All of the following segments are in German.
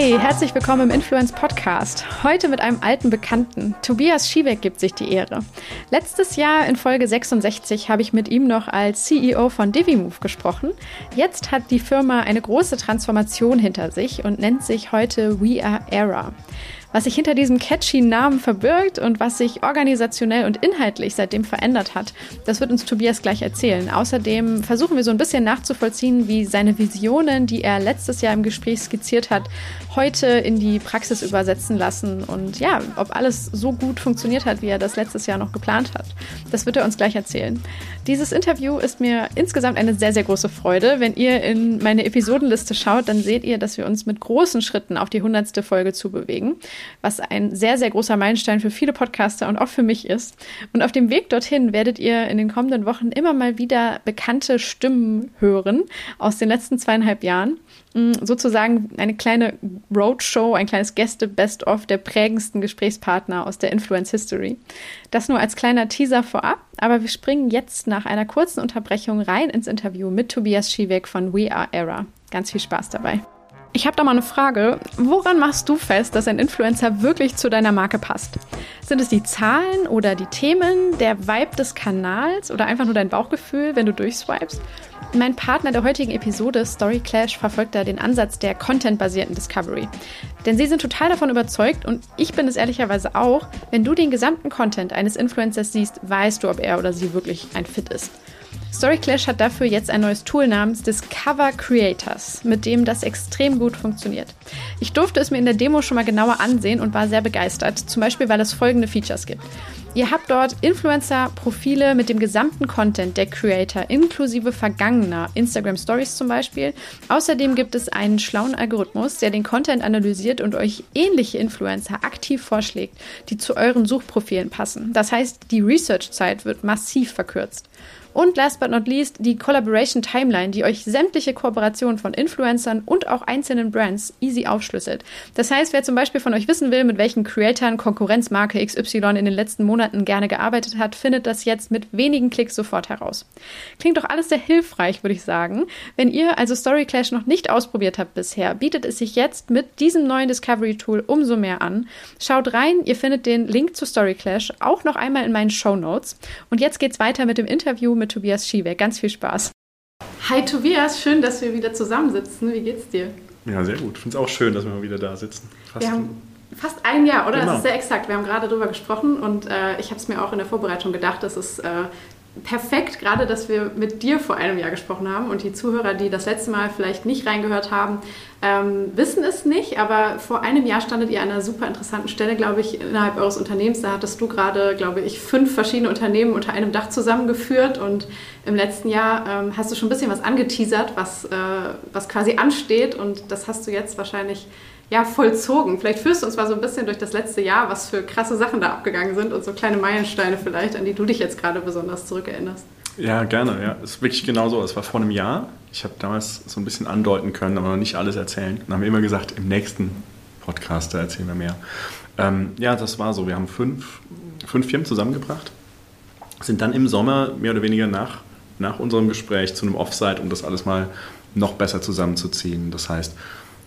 Hi, herzlich willkommen im Influence Podcast. Heute mit einem alten Bekannten. Tobias Schiebeck gibt sich die Ehre. Letztes Jahr in Folge 66 habe ich mit ihm noch als CEO von Divimove gesprochen. Jetzt hat die Firma eine große Transformation hinter sich und nennt sich heute We Are Era. Was sich hinter diesem catchy Namen verbirgt und was sich organisationell und inhaltlich seitdem verändert hat, das wird uns Tobias gleich erzählen. Außerdem versuchen wir so ein bisschen nachzuvollziehen, wie seine Visionen, die er letztes Jahr im Gespräch skizziert hat, heute in die Praxis übersetzen lassen und ja, ob alles so gut funktioniert hat, wie er das letztes Jahr noch geplant hat. Das wird er uns gleich erzählen. Dieses Interview ist mir insgesamt eine sehr, sehr große Freude. Wenn ihr in meine Episodenliste schaut, dann seht ihr, dass wir uns mit großen Schritten auf die hundertste Folge zubewegen was ein sehr, sehr großer Meilenstein für viele Podcaster und auch für mich ist. Und auf dem Weg dorthin werdet ihr in den kommenden Wochen immer mal wieder bekannte Stimmen hören aus den letzten zweieinhalb Jahren. Mm, sozusagen eine kleine Roadshow, ein kleines Gäste-Best-of der prägendsten Gesprächspartner aus der Influence History. Das nur als kleiner Teaser vorab, aber wir springen jetzt nach einer kurzen Unterbrechung rein ins Interview mit Tobias Schiewek von We Are Era. Ganz viel Spaß dabei. Ich habe da mal eine Frage. Woran machst du fest, dass ein Influencer wirklich zu deiner Marke passt? Sind es die Zahlen oder die Themen, der Vibe des Kanals oder einfach nur dein Bauchgefühl, wenn du durchswipest? Mein Partner der heutigen Episode, Story Clash, verfolgt da den Ansatz der contentbasierten Discovery. Denn sie sind total davon überzeugt und ich bin es ehrlicherweise auch, wenn du den gesamten Content eines Influencers siehst, weißt du, ob er oder sie wirklich ein Fit ist. StoryClash hat dafür jetzt ein neues Tool namens Discover Creators, mit dem das extrem gut funktioniert. Ich durfte es mir in der Demo schon mal genauer ansehen und war sehr begeistert, zum Beispiel weil es folgende Features gibt. Ihr habt dort Influencer-Profile mit dem gesamten Content der Creator, inklusive vergangener Instagram Stories zum Beispiel. Außerdem gibt es einen schlauen Algorithmus, der den Content analysiert und euch ähnliche Influencer aktiv vorschlägt, die zu euren Suchprofilen passen. Das heißt, die Research-Zeit wird massiv verkürzt. Und last but not least die Collaboration Timeline, die euch sämtliche Kooperationen von Influencern und auch einzelnen Brands easy aufschlüsselt. Das heißt, wer zum Beispiel von euch wissen will, mit welchen Creatoren Konkurrenzmarke XY in den letzten Monaten gerne gearbeitet hat, findet das jetzt mit wenigen Klicks sofort heraus. Klingt doch alles sehr hilfreich, würde ich sagen. Wenn ihr also Story Clash noch nicht ausprobiert habt bisher, bietet es sich jetzt mit diesem neuen Discovery Tool umso mehr an. Schaut rein, ihr findet den Link zu Story Clash auch noch einmal in meinen Show Notes. Und jetzt geht's weiter mit dem Interview mit Tobias Schiebeck. Ganz viel Spaß. Hi Tobias, schön, dass wir wieder zusammensitzen. Wie geht's dir? Ja, sehr gut. Ich finde es auch schön, dass wir mal wieder da sitzen. Fast wir haben fast ein Jahr, oder? Genau. Das ist sehr exakt. Wir haben gerade darüber gesprochen und äh, ich habe es mir auch in der Vorbereitung gedacht, dass es äh, perfekt, gerade dass wir mit dir vor einem Jahr gesprochen haben und die Zuhörer, die das letzte Mal vielleicht nicht reingehört haben, ähm, wissen es nicht, aber vor einem Jahr standet ihr an einer super interessanten Stelle, glaube ich, innerhalb eures Unternehmens. Da hattest du gerade, glaube ich, fünf verschiedene Unternehmen unter einem Dach zusammengeführt und im letzten Jahr ähm, hast du schon ein bisschen was angeteasert, was, äh, was quasi ansteht und das hast du jetzt wahrscheinlich ja, vollzogen. Vielleicht führst du uns mal so ein bisschen durch das letzte Jahr, was für krasse Sachen da abgegangen sind und so kleine Meilensteine vielleicht, an die du dich jetzt gerade besonders zurückerinnerst. Ja, gerne. Ja, es ist wirklich genau so. Es war vor einem Jahr. Ich habe damals so ein bisschen andeuten können, aber noch nicht alles erzählen. Dann haben wir immer gesagt, im nächsten Podcast, da erzählen wir mehr. Ähm, ja, das war so. Wir haben fünf, fünf Firmen zusammengebracht, sind dann im Sommer mehr oder weniger nach, nach unserem Gespräch zu einem Offsite, um das alles mal noch besser zusammenzuziehen. Das heißt,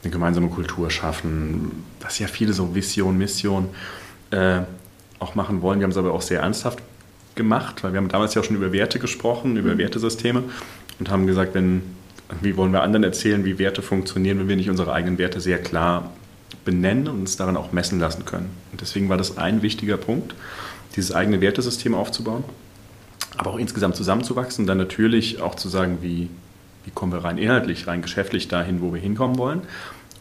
eine gemeinsame Kultur schaffen, was ja viele so Vision, Mission äh, auch machen wollen. Wir haben es aber auch sehr ernsthaft gemacht, weil wir haben damals ja auch schon über Werte gesprochen, über mhm. Wertesysteme und haben gesagt, wenn, wie wollen wir anderen erzählen, wie Werte funktionieren, wenn wir nicht unsere eigenen Werte sehr klar benennen und uns daran auch messen lassen können. Und deswegen war das ein wichtiger Punkt, dieses eigene Wertesystem aufzubauen, aber auch insgesamt zusammenzuwachsen und dann natürlich auch zu sagen, wie, wie kommen wir rein inhaltlich, rein geschäftlich dahin, wo wir hinkommen wollen.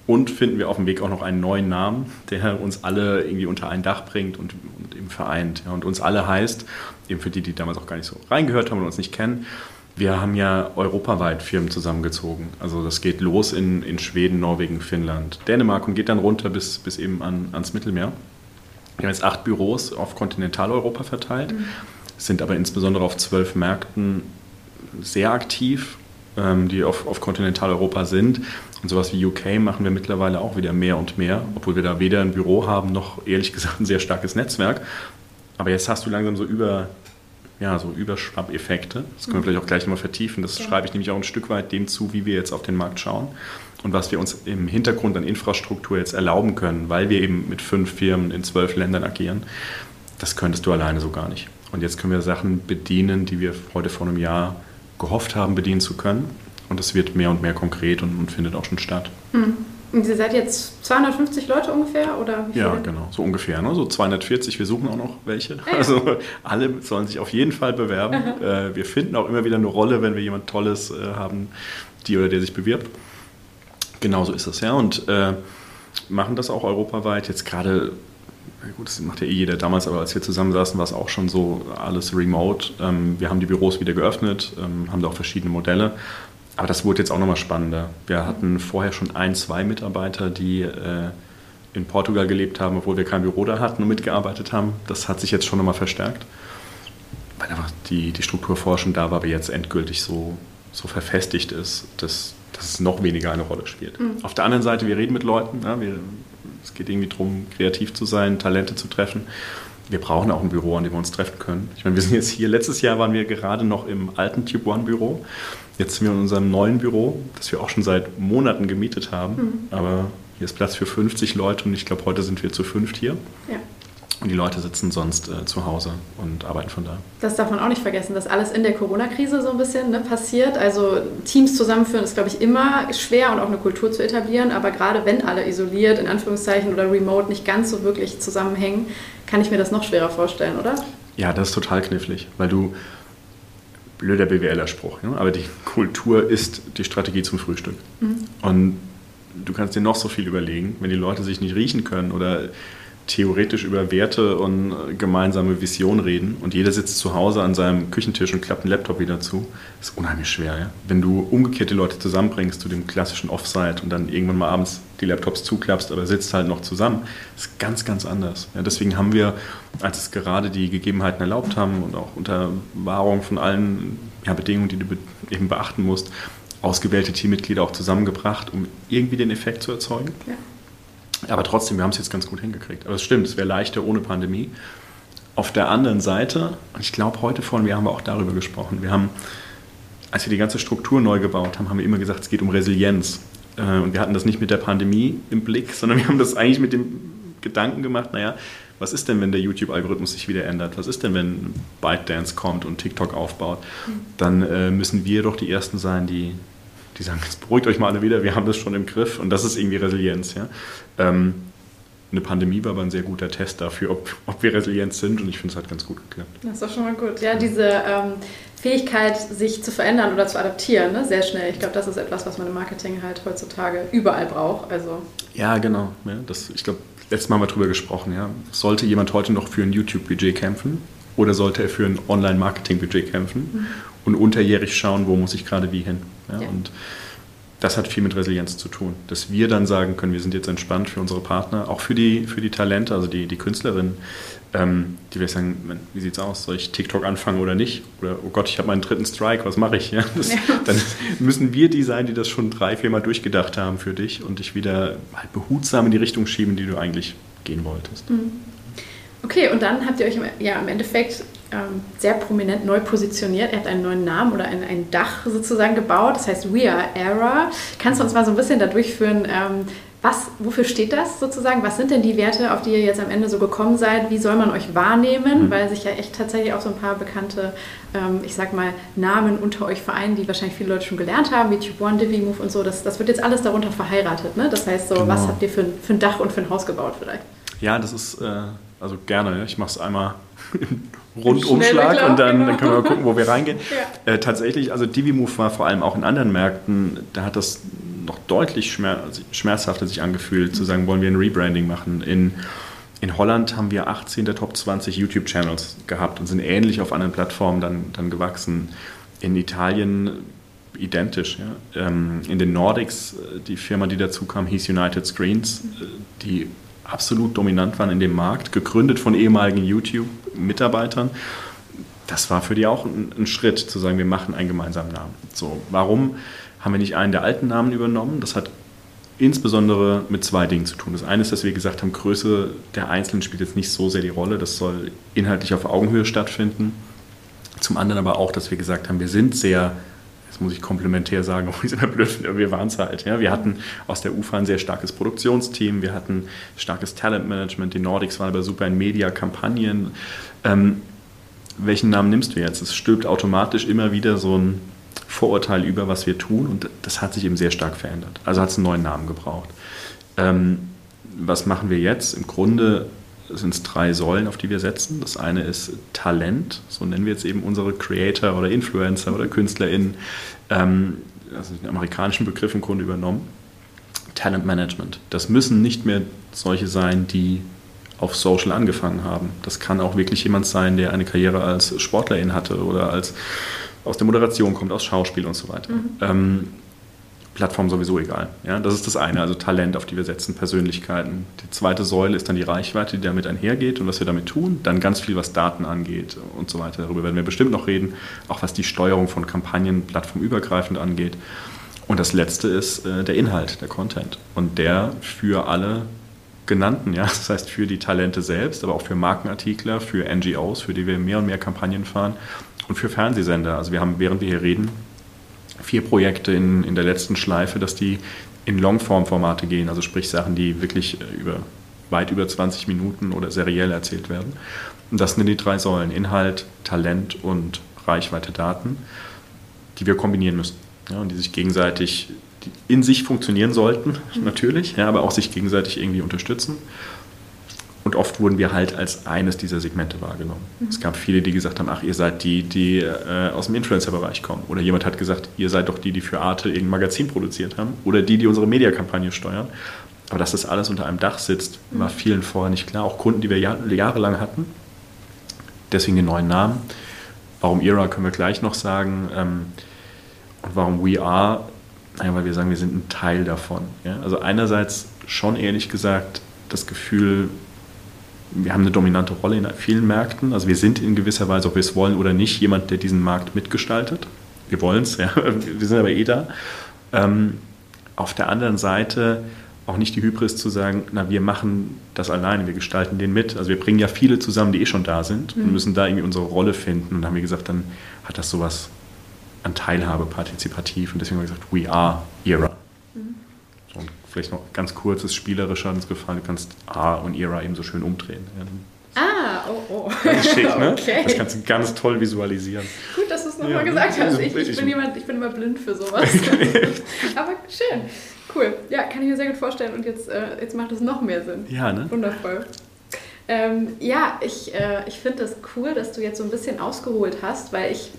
Und finden wir auf dem Weg auch noch einen neuen Namen, der uns alle irgendwie unter ein Dach bringt und, und eben vereint. Ja, und uns alle heißt, eben für die, die damals auch gar nicht so reingehört haben und uns nicht kennen, wir haben ja europaweit Firmen zusammengezogen. Also das geht los in, in Schweden, Norwegen, Finnland, Dänemark und geht dann runter bis, bis eben an, ans Mittelmeer. Wir haben jetzt acht Büros auf Kontinentaleuropa verteilt, mhm. sind aber insbesondere auf zwölf Märkten sehr aktiv die auf, auf Kontinentaleuropa sind. Und sowas wie UK machen wir mittlerweile auch wieder mehr und mehr, obwohl wir da weder ein Büro haben noch ehrlich gesagt ein sehr starkes Netzwerk. Aber jetzt hast du langsam so über, ja, so Überschwappeffekte. Das können wir vielleicht auch gleich nochmal vertiefen. Das ja. schreibe ich nämlich auch ein Stück weit dem zu, wie wir jetzt auf den Markt schauen und was wir uns im Hintergrund an Infrastruktur jetzt erlauben können, weil wir eben mit fünf Firmen in zwölf Ländern agieren. Das könntest du alleine so gar nicht. Und jetzt können wir Sachen bedienen, die wir heute vor einem Jahr gehofft haben, bedienen zu können. Und es wird mehr und mehr konkret und, und findet auch schon statt. Mhm. Und ihr seid jetzt 250 Leute ungefähr? Oder ja, genau, so ungefähr. Ne? So 240, wir suchen auch noch welche. Ah, ja. Also alle sollen sich auf jeden Fall bewerben. äh, wir finden auch immer wieder eine Rolle, wenn wir jemand Tolles äh, haben, die oder der sich bewirbt. Genauso ist es, ja. Und äh, machen das auch europaweit. Jetzt gerade, gut, das macht ja eh jeder damals, aber als wir zusammensaßen, war es auch schon so alles remote. Ähm, wir haben die Büros wieder geöffnet, ähm, haben da auch verschiedene Modelle. Aber das wurde jetzt auch nochmal spannender. Wir hatten vorher schon ein, zwei Mitarbeiter, die äh, in Portugal gelebt haben, obwohl wir kein Büro da hatten und mitgearbeitet haben. Das hat sich jetzt schon nochmal verstärkt, weil einfach die, die Struktur da war, aber jetzt endgültig so, so verfestigt ist, dass, dass es noch weniger eine Rolle spielt. Mhm. Auf der anderen Seite, wir reden mit Leuten. Ja, wir, es geht irgendwie darum, kreativ zu sein, Talente zu treffen wir brauchen auch ein Büro, an dem wir uns treffen können. Ich meine, wir sind jetzt hier, letztes Jahr waren wir gerade noch im alten Tube One Büro. Jetzt sind wir in unserem neuen Büro, das wir auch schon seit Monaten gemietet haben. Mhm. Aber hier ist Platz für 50 Leute und ich glaube, heute sind wir zu fünft hier. Ja. Und die Leute sitzen sonst äh, zu Hause und arbeiten von da. Das darf man auch nicht vergessen, dass alles in der Corona-Krise so ein bisschen ne, passiert. Also Teams zusammenführen ist, glaube ich, immer schwer und auch eine Kultur zu etablieren. Aber gerade wenn alle isoliert, in Anführungszeichen, oder remote nicht ganz so wirklich zusammenhängen, kann ich mir das noch schwerer vorstellen, oder? Ja, das ist total knifflig, weil du, blöder BWLer-Spruch, ja? aber die Kultur ist die Strategie zum Frühstück. Mhm. Und du kannst dir noch so viel überlegen, wenn die Leute sich nicht riechen können oder theoretisch über Werte und äh, gemeinsame Vision reden und jeder sitzt zu Hause an seinem Küchentisch und klappt einen Laptop wieder zu, ist unheimlich schwer. Ja? Wenn du umgekehrt die Leute zusammenbringst zu dem klassischen Offsite und dann irgendwann mal abends die Laptops zuklappst, aber sitzt halt noch zusammen, ist ganz, ganz anders. Ja? Deswegen haben wir, als es gerade die Gegebenheiten erlaubt haben und auch unter Wahrung von allen ja, Bedingungen, die du eben beachten musst, ausgewählte Teammitglieder auch zusammengebracht, um irgendwie den Effekt zu erzeugen. Ja aber trotzdem, wir haben es jetzt ganz gut hingekriegt. Aber es stimmt, es wäre leichter ohne Pandemie. Auf der anderen Seite, und ich glaube, heute vorhin, wir haben auch darüber gesprochen, wir haben, als wir die ganze Struktur neu gebaut haben, haben wir immer gesagt, es geht um Resilienz. Äh, und wir hatten das nicht mit der Pandemie im Blick, sondern wir haben das eigentlich mit dem Gedanken gemacht, naja, was ist denn, wenn der YouTube-Algorithmus sich wieder ändert? Was ist denn, wenn ByteDance kommt und TikTok aufbaut? Mhm. Dann äh, müssen wir doch die Ersten sein, die, die sagen, jetzt beruhigt euch mal alle wieder, wir haben das schon im Griff und das ist irgendwie Resilienz. Ja? Ähm, eine Pandemie war aber ein sehr guter Test dafür, ob, ob wir resilient sind und ich finde, es hat ganz gut geklappt. Das ist doch schon mal gut. Ja, diese ähm, Fähigkeit, sich zu verändern oder zu adaptieren, ne? sehr schnell. Ich glaube, das ist etwas, was man im Marketing halt heutzutage überall braucht. Also. Ja, genau. Ja, das, ich glaube, letztes Mal haben wir darüber gesprochen. Ja. Sollte jemand heute noch für ein YouTube-Budget kämpfen oder sollte er für ein Online-Marketing-Budget kämpfen mhm. und unterjährig schauen, wo muss ich gerade wie hin? Ja. Und das hat viel mit Resilienz zu tun. Dass wir dann sagen können, wir sind jetzt entspannt für unsere Partner, auch für die, für die Talente, also die, die Künstlerinnen, ähm, die wir sagen, wie sieht's aus? Soll ich TikTok anfangen oder nicht? Oder oh Gott, ich habe meinen dritten Strike, was mache ich? Ja, das, ja. Dann müssen wir die sein, die das schon drei, vier Mal durchgedacht haben für dich und dich wieder halt behutsam in die Richtung schieben, die du eigentlich gehen wolltest. Mhm. Okay, und dann habt ihr euch ja im Endeffekt ähm, sehr prominent neu positioniert. Er hat einen neuen Namen oder ein, ein Dach sozusagen gebaut. Das heißt We Are Era. Kannst du uns mal so ein bisschen da durchführen, ähm, was, wofür steht das sozusagen? Was sind denn die Werte, auf die ihr jetzt am Ende so gekommen seid? Wie soll man euch wahrnehmen? Mhm. Weil sich ja echt tatsächlich auch so ein paar bekannte, ähm, ich sag mal, Namen unter euch vereinen, die wahrscheinlich viele Leute schon gelernt haben, wie Tube One, Divi Move und so. Das, das wird jetzt alles darunter verheiratet. Ne? Das heißt so, genau. was habt ihr für, für ein Dach und für ein Haus gebaut vielleicht? Ja, das ist, äh, also gerne. Ich mache es einmal Rundumschlag und dann, genau. dann, können wir mal gucken, wo wir reingehen. Ja. Äh, tatsächlich, also DiviMove war vor allem auch in anderen Märkten, da hat das noch deutlich schmerzhafter sich angefühlt, zu sagen, wollen wir ein Rebranding machen. In, in Holland haben wir 18 der Top 20 YouTube-Channels gehabt und sind ähnlich auf anderen Plattformen dann, dann gewachsen. In Italien identisch. Ja. Ähm, in den Nordics, äh, die Firma, die dazu kam, hieß United Screens, äh, die absolut dominant waren in dem Markt, gegründet von ehemaligen YouTube-Mitarbeitern. Das war für die auch ein, ein, Schritt, zu sagen, wir machen einen gemeinsamen Namen. So, warum haben wir nicht einen der alten Namen übernommen? Das hat insbesondere mit zwei Dingen zu tun. Das eine ist, dass wir gesagt haben, Größe der Einzelnen spielt jetzt nicht so sehr die Rolle. Das soll inhaltlich auf Augenhöhe stattfinden. Zum anderen aber auch, dass wir gesagt haben, wir sind sehr das muss ich komplementär sagen, ich es immer blöd wir waren es halt. Ja. Wir hatten aus der UFA ein sehr starkes Produktionsteam, wir hatten starkes Talentmanagement, die Nordics waren aber super in Media-Kampagnen. Ähm, welchen Namen nimmst du jetzt? Es stülpt automatisch immer wieder so ein Vorurteil über, was wir tun und das hat sich eben sehr stark verändert. Also hat es einen neuen Namen gebraucht. Ähm, was machen wir jetzt? Im Grunde sind es drei Säulen, auf die wir setzen. Das eine ist Talent, so nennen wir jetzt eben unsere Creator oder Influencer oder KünstlerInnen, ähm, also den amerikanischen Begriff im Grunde übernommen. Talent Management. Das müssen nicht mehr solche sein, die auf Social angefangen haben. Das kann auch wirklich jemand sein, der eine Karriere als Sportlerin hatte oder als aus der Moderation kommt, aus Schauspiel und so weiter. Mhm. Ähm, Plattform sowieso egal. Ja, das ist das eine, also Talent, auf die wir setzen, Persönlichkeiten. Die zweite Säule ist dann die Reichweite, die damit einhergeht und was wir damit tun. Dann ganz viel, was Daten angeht und so weiter. Darüber werden wir bestimmt noch reden, auch was die Steuerung von Kampagnen plattformübergreifend angeht. Und das letzte ist äh, der Inhalt, der Content. Und der für alle genannten, ja, das heißt für die Talente selbst, aber auch für Markenartikler, für NGOs, für die wir mehr und mehr Kampagnen fahren und für Fernsehsender. Also wir haben, während wir hier reden, vier Projekte in, in der letzten Schleife, dass die in Longform-Formate gehen, also sprich Sachen, die wirklich äh, über, weit über 20 Minuten oder seriell erzählt werden. Und das sind die drei Säulen, Inhalt, Talent und Reichweite Daten, die wir kombinieren müssen ja, und die sich gegenseitig die in sich funktionieren sollten, natürlich, ja, aber auch sich gegenseitig irgendwie unterstützen. Und oft wurden wir halt als eines dieser Segmente wahrgenommen. Mhm. Es gab viele, die gesagt haben, ach, ihr seid die, die äh, aus dem Influencer-Bereich kommen. Oder jemand hat gesagt, ihr seid doch die, die für Arte irgendein Magazin produziert haben. Oder die, die unsere Mediakampagne steuern. Aber dass das alles unter einem Dach sitzt, mhm. war vielen vorher nicht klar. Auch Kunden, die wir jahr, jahrelang hatten. Deswegen den neuen Namen. Warum Era können wir gleich noch sagen. Ähm, und warum We Are? Naja, weil wir sagen, wir sind ein Teil davon. Ja? Also einerseits schon ehrlich gesagt das Gefühl, wir haben eine dominante Rolle in vielen Märkten. Also wir sind in gewisser Weise, ob wir es wollen oder nicht, jemand, der diesen Markt mitgestaltet. Wir wollen es, ja. wir sind aber eh da. Ähm, auf der anderen Seite auch nicht die Hybris zu sagen, na, wir machen das alleine, wir gestalten den mit. Also wir bringen ja viele zusammen, die eh schon da sind mhm. und müssen da irgendwie unsere Rolle finden. Und haben wir gesagt, dann hat das sowas an Teilhabe partizipativ. Und deswegen haben wir gesagt, we are ERA. Vielleicht noch ganz kurzes spielerischer uns gefallen, du kannst A und Era eben so schön umdrehen. Ah, oh, oh. Das ist schick, ne? Okay. Das kannst du ganz toll visualisieren. Gut, dass du es nochmal ja, gesagt hast. Ich, ich, bin jemand, ich bin immer blind für sowas. Aber schön. Cool. Ja, kann ich mir sehr gut vorstellen. Und jetzt, äh, jetzt macht es noch mehr Sinn. Ja, ne? Wundervoll. Ähm, ja, ich, äh, ich finde das cool, dass du jetzt so ein bisschen ausgeholt hast, weil ich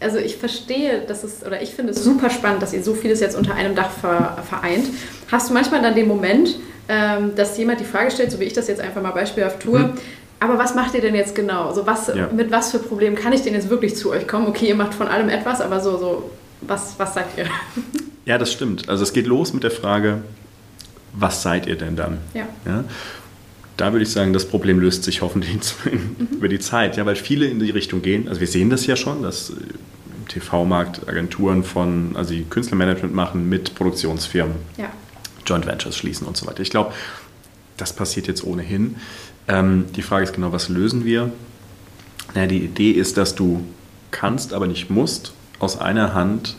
also ich verstehe, dass es, oder ich finde es super spannend, dass ihr so vieles jetzt unter einem Dach vereint. Hast du manchmal dann den Moment, ähm, dass jemand die Frage stellt, so wie ich das jetzt einfach mal beispielhaft tue, mhm. aber was macht ihr denn jetzt genau? So was, ja. Mit was für Problemen kann ich denn jetzt wirklich zu euch kommen? Okay, ihr macht von allem etwas, aber so, so was, was sagt ihr? Ja, das stimmt. Also es geht los mit der Frage, was seid ihr denn dann? Ja. ja? Da würde ich sagen, das Problem löst sich hoffentlich mhm. über die Zeit, ja, weil viele in die Richtung gehen. Also wir sehen das ja schon, dass äh, im TV-Markt Agenturen von, also die Künstlermanagement machen mit Produktionsfirmen, ja. Joint Ventures schließen und so weiter. Ich glaube, das passiert jetzt ohnehin. Ähm, die Frage ist genau, was lösen wir? Naja, die Idee ist, dass du kannst, aber nicht musst, aus einer Hand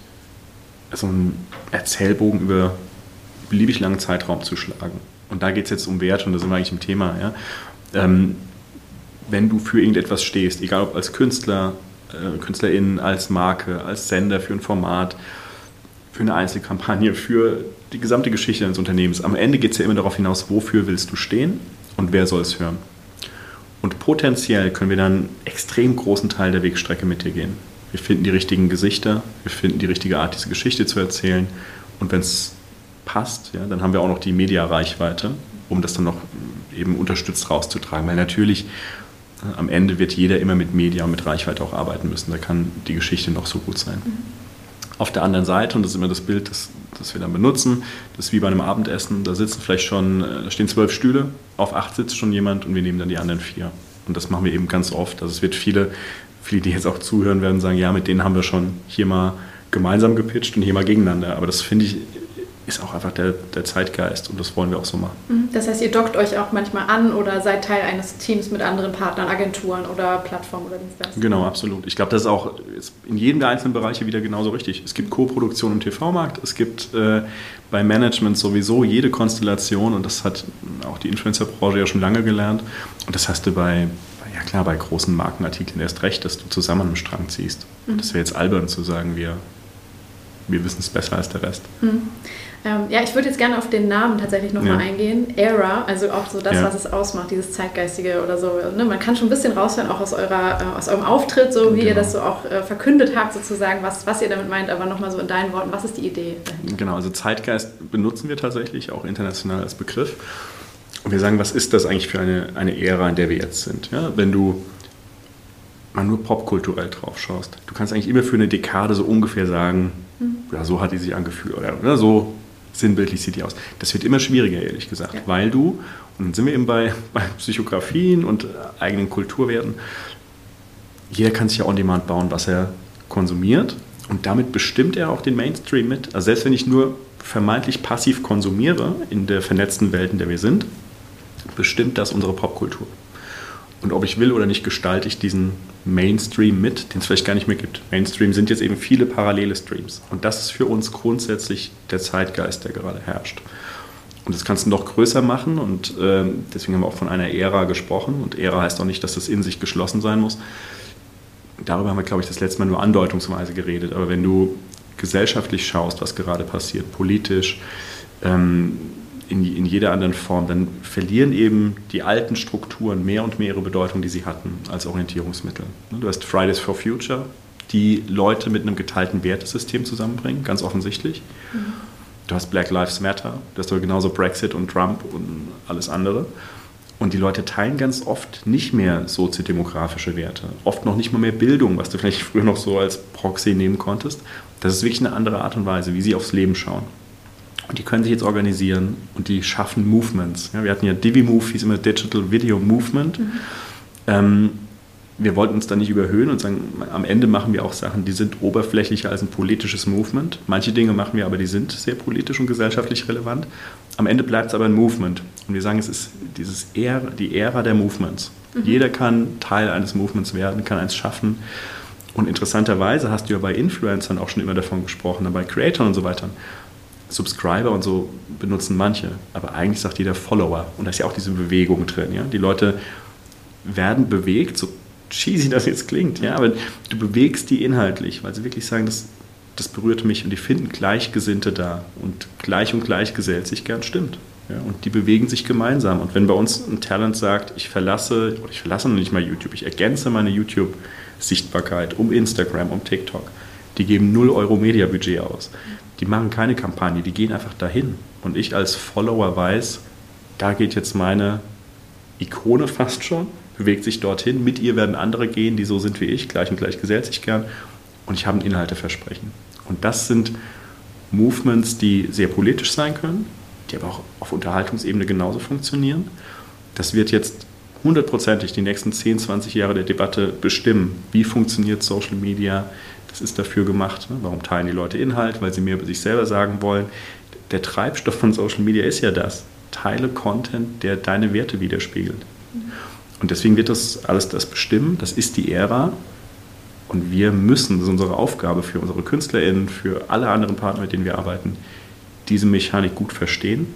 so einen Erzählbogen über beliebig langen Zeitraum zu schlagen und da geht es jetzt um Werte und da sind wir eigentlich im Thema, ja, ähm, wenn du für irgendetwas stehst, egal ob als Künstler, äh, KünstlerInnen, als Marke, als Sender für ein Format, für eine Einzelkampagne, für die gesamte Geschichte deines Unternehmens, am Ende geht es ja immer darauf hinaus, wofür willst du stehen und wer soll es hören. Und potenziell können wir dann einen extrem großen Teil der Wegstrecke mit dir gehen. Wir finden die richtigen Gesichter, wir finden die richtige Art, diese Geschichte zu erzählen. Und wenn es passt, ja, dann haben wir auch noch die Media-Reichweite, um das dann noch eben unterstützt rauszutragen. Weil natürlich äh, am Ende wird jeder immer mit Media und mit Reichweite auch arbeiten müssen. Da kann die Geschichte noch so gut sein. Mhm. Auf der anderen Seite, und das ist immer das Bild, das, das wir dann benutzen, das ist wie bei einem Abendessen, da sitzen vielleicht schon, äh, da stehen zwölf Stühle, auf acht sitzt schon jemand und wir nehmen dann die anderen vier. Und das machen wir eben ganz oft. Also es wird viele, viele, die jetzt auch zuhören, werden sagen, ja, mit denen haben wir schon hier mal gemeinsam gepitcht und hier mal gegeneinander. Aber das finde ich ist auch einfach der, der Zeitgeist und das wollen wir auch so machen. Mhm. Das heißt, ihr dockt euch auch manchmal an oder seid Teil eines Teams mit anderen Partnern, Agenturen oder Plattformen oder Dienstleistungen? Genau, absolut. Ich glaube, das ist auch in jedem der einzelnen Bereiche wieder genauso richtig. Es gibt Co-Produktion im TV-Markt, es gibt äh, bei Management sowieso jede Konstellation und das hat auch die Influencer-Branche ja schon lange gelernt. Und das hast du bei, ja klar, bei großen Markenartikeln erst recht, dass du zusammen am Strang ziehst. Mhm. Das wäre jetzt albern zu sagen, wir, wir wissen es besser als der Rest. Mhm. Ähm, ja, ich würde jetzt gerne auf den Namen tatsächlich nochmal ja. eingehen. Era, also auch so das, ja. was es ausmacht, dieses Zeitgeistige oder so. Ne? Man kann schon ein bisschen raushören, auch aus, eurer, äh, aus eurem Auftritt, so wie genau. ihr das so auch äh, verkündet habt, sozusagen, was, was ihr damit meint, aber nochmal so in deinen Worten, was ist die Idee dahinter? Genau, also Zeitgeist benutzen wir tatsächlich auch international als Begriff. Und wir sagen, was ist das eigentlich für eine, eine Ära, in der wir jetzt sind? Ja, wenn du mal nur popkulturell drauf schaust, du kannst eigentlich immer für eine Dekade so ungefähr sagen, mhm. ja, so hat die sich angefühlt oder, oder so sinnbildlich sieht die aus. Das wird immer schwieriger, ehrlich gesagt, ja. weil du, und dann sind wir eben bei, bei Psychografien und eigenen Kulturwerten, jeder kann sich ja on demand bauen, was er konsumiert und damit bestimmt er auch den Mainstream mit. Also selbst wenn ich nur vermeintlich passiv konsumiere in der vernetzten Welt, in der wir sind, bestimmt das unsere Popkultur. Und ob ich will oder nicht, gestalte ich diesen Mainstream mit, den es vielleicht gar nicht mehr gibt. Mainstream sind jetzt eben viele parallele Streams. Und das ist für uns grundsätzlich der Zeitgeist, der gerade herrscht. Und das kannst du noch größer machen und äh, deswegen haben wir auch von einer Ära gesprochen. Und Ära heißt auch nicht, dass das in sich geschlossen sein muss. Darüber haben wir, glaube ich, das letzte Mal nur andeutungsweise geredet. Aber wenn du gesellschaftlich schaust, was gerade passiert, politisch, ähm, in, in jeder anderen Form, dann verlieren eben die alten Strukturen mehr und mehr ihre Bedeutung, die sie hatten als Orientierungsmittel. Du hast Fridays for Future, die Leute mit einem geteilten Wertesystem zusammenbringen, ganz offensichtlich. Du hast Black Lives Matter, du hast aber genauso Brexit und Trump und alles andere. Und die Leute teilen ganz oft nicht mehr soziodemografische Werte, oft noch nicht mal mehr Bildung, was du vielleicht früher noch so als Proxy nehmen konntest. Das ist wirklich eine andere Art und Weise, wie sie aufs Leben schauen. Und die können sich jetzt organisieren und die schaffen Movements. Ja, wir hatten ja DiviMove, hieß immer Digital Video Movement. Mhm. Ähm, wir wollten uns da nicht überhöhen und sagen, am Ende machen wir auch Sachen, die sind oberflächlicher als ein politisches Movement. Manche Dinge machen wir aber, die sind sehr politisch und gesellschaftlich relevant. Am Ende bleibt es aber ein Movement. Und wir sagen, es ist dieses Ära, die Ära der Movements. Mhm. Jeder kann Teil eines Movements werden, kann eins schaffen. Und interessanterweise hast du ja bei Influencern auch schon immer davon gesprochen, bei Creatoren und so weiter. Subscriber und so benutzen manche, aber eigentlich sagt jeder Follower. Und da ist ja auch diese Bewegung drin. Ja? Die Leute werden bewegt, so cheesy das jetzt klingt, ja, aber du bewegst die inhaltlich, weil sie wirklich sagen, das, das berührt mich und die finden Gleichgesinnte da und gleich und gleich gesellt sich gern, stimmt. Ja, und die bewegen sich gemeinsam. Und wenn bei uns ein Talent sagt, ich verlasse, oder ich verlasse noch nicht mal YouTube, ich ergänze meine YouTube-Sichtbarkeit um Instagram, um TikTok, die geben 0 Euro Mediabudget aus die machen keine Kampagne, die gehen einfach dahin. Und ich als Follower weiß, da geht jetzt meine Ikone fast schon, bewegt sich dorthin. Mit ihr werden andere gehen, die so sind wie ich, gleich und gleich gesellt sich gern. Und ich habe ein Inhalteversprechen. Und das sind Movements, die sehr politisch sein können, die aber auch auf Unterhaltungsebene genauso funktionieren. Das wird jetzt hundertprozentig die nächsten 10, 20 Jahre der Debatte bestimmen. Wie funktioniert Social Media? Das ist dafür gemacht. Ne? Warum teilen die Leute Inhalt? Weil sie mehr über sich selber sagen wollen. Der Treibstoff von Social Media ist ja das. Teile Content, der deine Werte widerspiegelt. Und deswegen wird das alles das bestimmen. Das ist die Ära. Und wir müssen, das ist unsere Aufgabe für unsere KünstlerInnen, für alle anderen Partner, mit denen wir arbeiten, diese Mechanik gut verstehen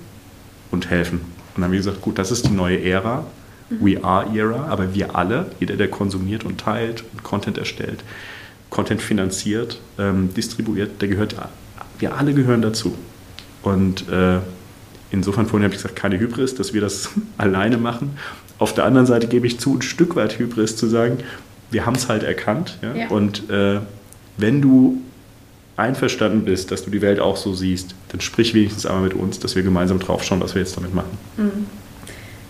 und helfen. Und dann haben wir gesagt, gut, das ist die neue Ära. We are Era, aber wir alle, jeder, der konsumiert und teilt und Content erstellt, Content finanziert, ähm, distribuiert, der gehört, wir alle gehören dazu. Und äh, insofern vorhin habe ich gesagt, keine Hybris, dass wir das alleine machen. Auf der anderen Seite gebe ich zu, ein Stück weit Hybris zu sagen, wir haben es halt erkannt. Ja? Ja. Und äh, wenn du einverstanden bist, dass du die Welt auch so siehst, dann sprich wenigstens einmal mit uns, dass wir gemeinsam drauf schauen, was wir jetzt damit machen. Mhm.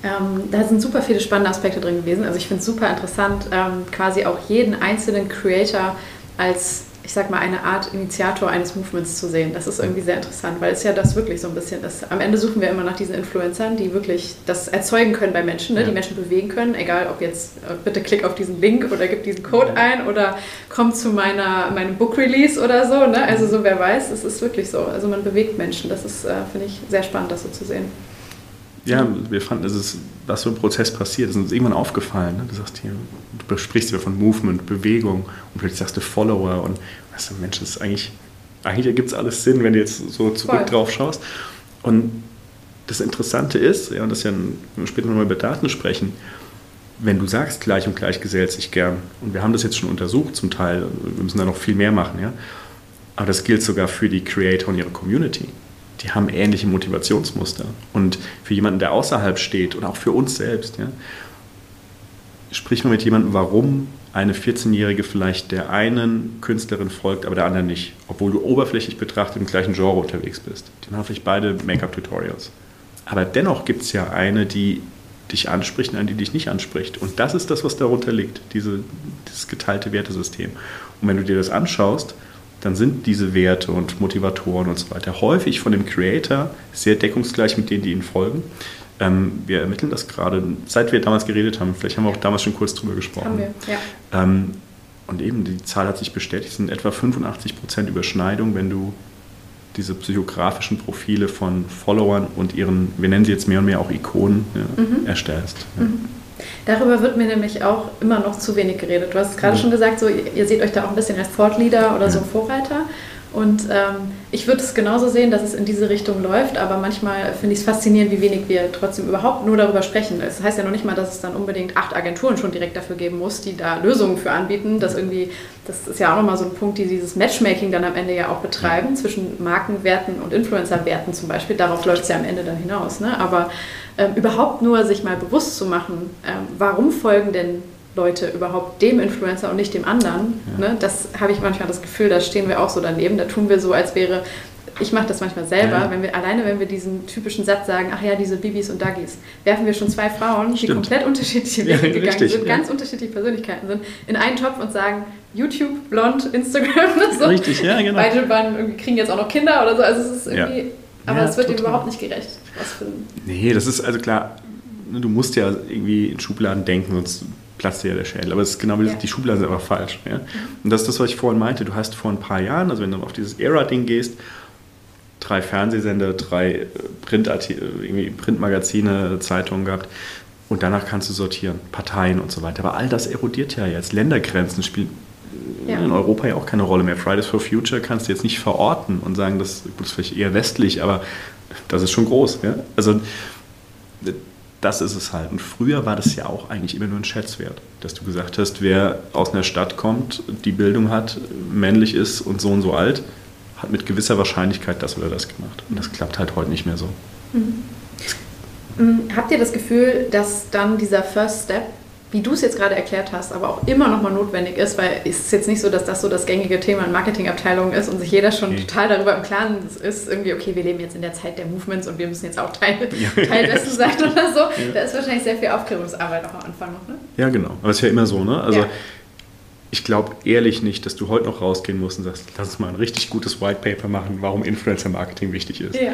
Ähm, da sind super viele spannende Aspekte drin gewesen. Also ich finde es super interessant, ähm, quasi auch jeden einzelnen Creator als ich sag mal, eine Art Initiator eines Movements zu sehen. Das ist irgendwie sehr interessant, weil es ja das wirklich so ein bisschen ist. Am Ende suchen wir immer nach diesen Influencern, die wirklich das erzeugen können bei Menschen, ne? die Menschen bewegen können, egal ob jetzt, äh, bitte klick auf diesen Link oder gib diesen Code ein oder komm zu meiner, meinem Book Release oder so. Ne? Also so, wer weiß, es ist wirklich so. Also man bewegt Menschen. Das ist, äh, finde ich, sehr spannend, das so zu sehen. Ja, wir fanden, es ist, was so ein Prozess passiert, das ist uns irgendwann aufgefallen. Ne? Du sagst hier, du sprichst über von Movement, Bewegung und plötzlich sagst du Follower und weißt du, Mensch, das ist eigentlich, eigentlich ergibt es alles Sinn, wenn du jetzt so zurück Voll. drauf schaust. Und das Interessante ist, ja, und das ja später nochmal über Daten sprechen, wenn du sagst, gleich und gleich gesellt sich gern, und wir haben das jetzt schon untersucht zum Teil, wir müssen da noch viel mehr machen, ja, aber das gilt sogar für die Creator und ihre Community die haben ähnliche Motivationsmuster. Und für jemanden, der außerhalb steht und auch für uns selbst, ja, sprich mal mit jemandem, warum eine 14-Jährige vielleicht der einen Künstlerin folgt, aber der anderen nicht. Obwohl du oberflächlich betrachtet im gleichen Genre unterwegs bist. Die machen vielleicht beide Make-up-Tutorials. Aber dennoch gibt es ja eine, die dich anspricht und eine, die dich nicht anspricht. Und das ist das, was darunter liegt, diese, dieses geteilte Wertesystem. Und wenn du dir das anschaust, dann sind diese Werte und Motivatoren und so weiter häufig von dem Creator sehr deckungsgleich mit denen, die ihnen folgen. Ähm, wir ermitteln das gerade, seit wir damals geredet haben. Vielleicht haben wir auch damals schon kurz drüber gesprochen. Haben wir, ja. Ähm, und eben, die Zahl hat sich bestätigt, es sind etwa 85 Prozent Überschneidung, wenn du diese psychografischen Profile von Followern und ihren, wir nennen sie jetzt mehr und mehr auch Ikonen, ja, mhm. erstellst. Ja. Mhm. Darüber wird mir nämlich auch immer noch zu wenig geredet. Du hast es gerade mhm. schon gesagt, so, ihr seht euch da auch ein bisschen als Thought Leader oder so Vorreiter. Und ähm, ich würde es genauso sehen, dass es in diese Richtung läuft, aber manchmal finde ich es faszinierend, wie wenig wir trotzdem überhaupt nur darüber sprechen. Es das heißt ja noch nicht mal, dass es dann unbedingt acht Agenturen schon direkt dafür geben muss, die da Lösungen für anbieten. Das irgendwie, das ist ja auch nochmal so ein Punkt, die dieses Matchmaking dann am Ende ja auch betreiben, zwischen Markenwerten und Influencerwerten zum Beispiel. Darauf läuft es ja am Ende dann hinaus. Ne? Aber ähm, überhaupt nur sich mal bewusst zu machen, ähm, warum folgen denn Leute überhaupt dem Influencer und nicht dem anderen. Ja. Ne? Das habe ich manchmal das Gefühl, da stehen wir auch so daneben. Da tun wir so, als wäre, ich mache das manchmal selber, ja. wenn wir alleine, wenn wir diesen typischen Satz sagen, ach ja, diese Bibis und Duggies, werfen wir schon zwei Frauen, die komplett unterschiedliche Wege ja, gegangen richtig, sind, ganz unterschiedliche Persönlichkeiten sind, in einen Topf und sagen, YouTube, blond, Instagram, so. Richtig, ja, genau. Beide waren, kriegen jetzt auch noch Kinder oder so. Also es ist irgendwie, aber es wird total. überhaupt nicht gerecht. Was für ein nee, das ist also klar, du musst ja irgendwie in Schubladen denken, sonst platzt ja der Schädel. Aber es ist genau wie ja. die Schubladen sind einfach falsch. Ja? Und das ist das, was ich vorhin meinte. Du hast vor ein paar Jahren, also wenn du auf dieses Era-Ding gehst, drei Fernsehsender, drei äh, Print irgendwie Printmagazine, Zeitungen gehabt. Und danach kannst du sortieren, Parteien und so weiter. Aber all das erodiert ja jetzt. Ländergrenzen spielen ja. in Europa ja auch keine Rolle mehr. Fridays for Future kannst du jetzt nicht verorten und sagen, das, das ist vielleicht eher westlich, aber das ist schon groß. Ja? Also das ist es halt. Und früher war das ja auch eigentlich immer nur ein Schätzwert, dass du gesagt hast, wer aus einer Stadt kommt, die Bildung hat, männlich ist und so und so alt, hat mit gewisser Wahrscheinlichkeit das oder das gemacht. Und das klappt halt heute nicht mehr so. Mhm. mhm. Habt ihr das Gefühl, dass dann dieser First Step wie du es jetzt gerade erklärt hast, aber auch immer noch mal notwendig ist, weil es ist jetzt nicht so, dass das so das gängige Thema in Marketingabteilungen ist und sich jeder schon okay. total darüber im Klaren ist, irgendwie, okay, wir leben jetzt in der Zeit der Movements und wir müssen jetzt auch Teil, ja. Teil dessen sein oder so. Ja. Da ist wahrscheinlich sehr viel Aufklärungsarbeit auch am Anfang noch, ne? Ja, genau. Aber es ist ja immer so, ne? Also ja ich glaube ehrlich nicht, dass du heute noch rausgehen musst und sagst, lass uns mal ein richtig gutes White Paper machen, warum Influencer Marketing wichtig ist. Ja.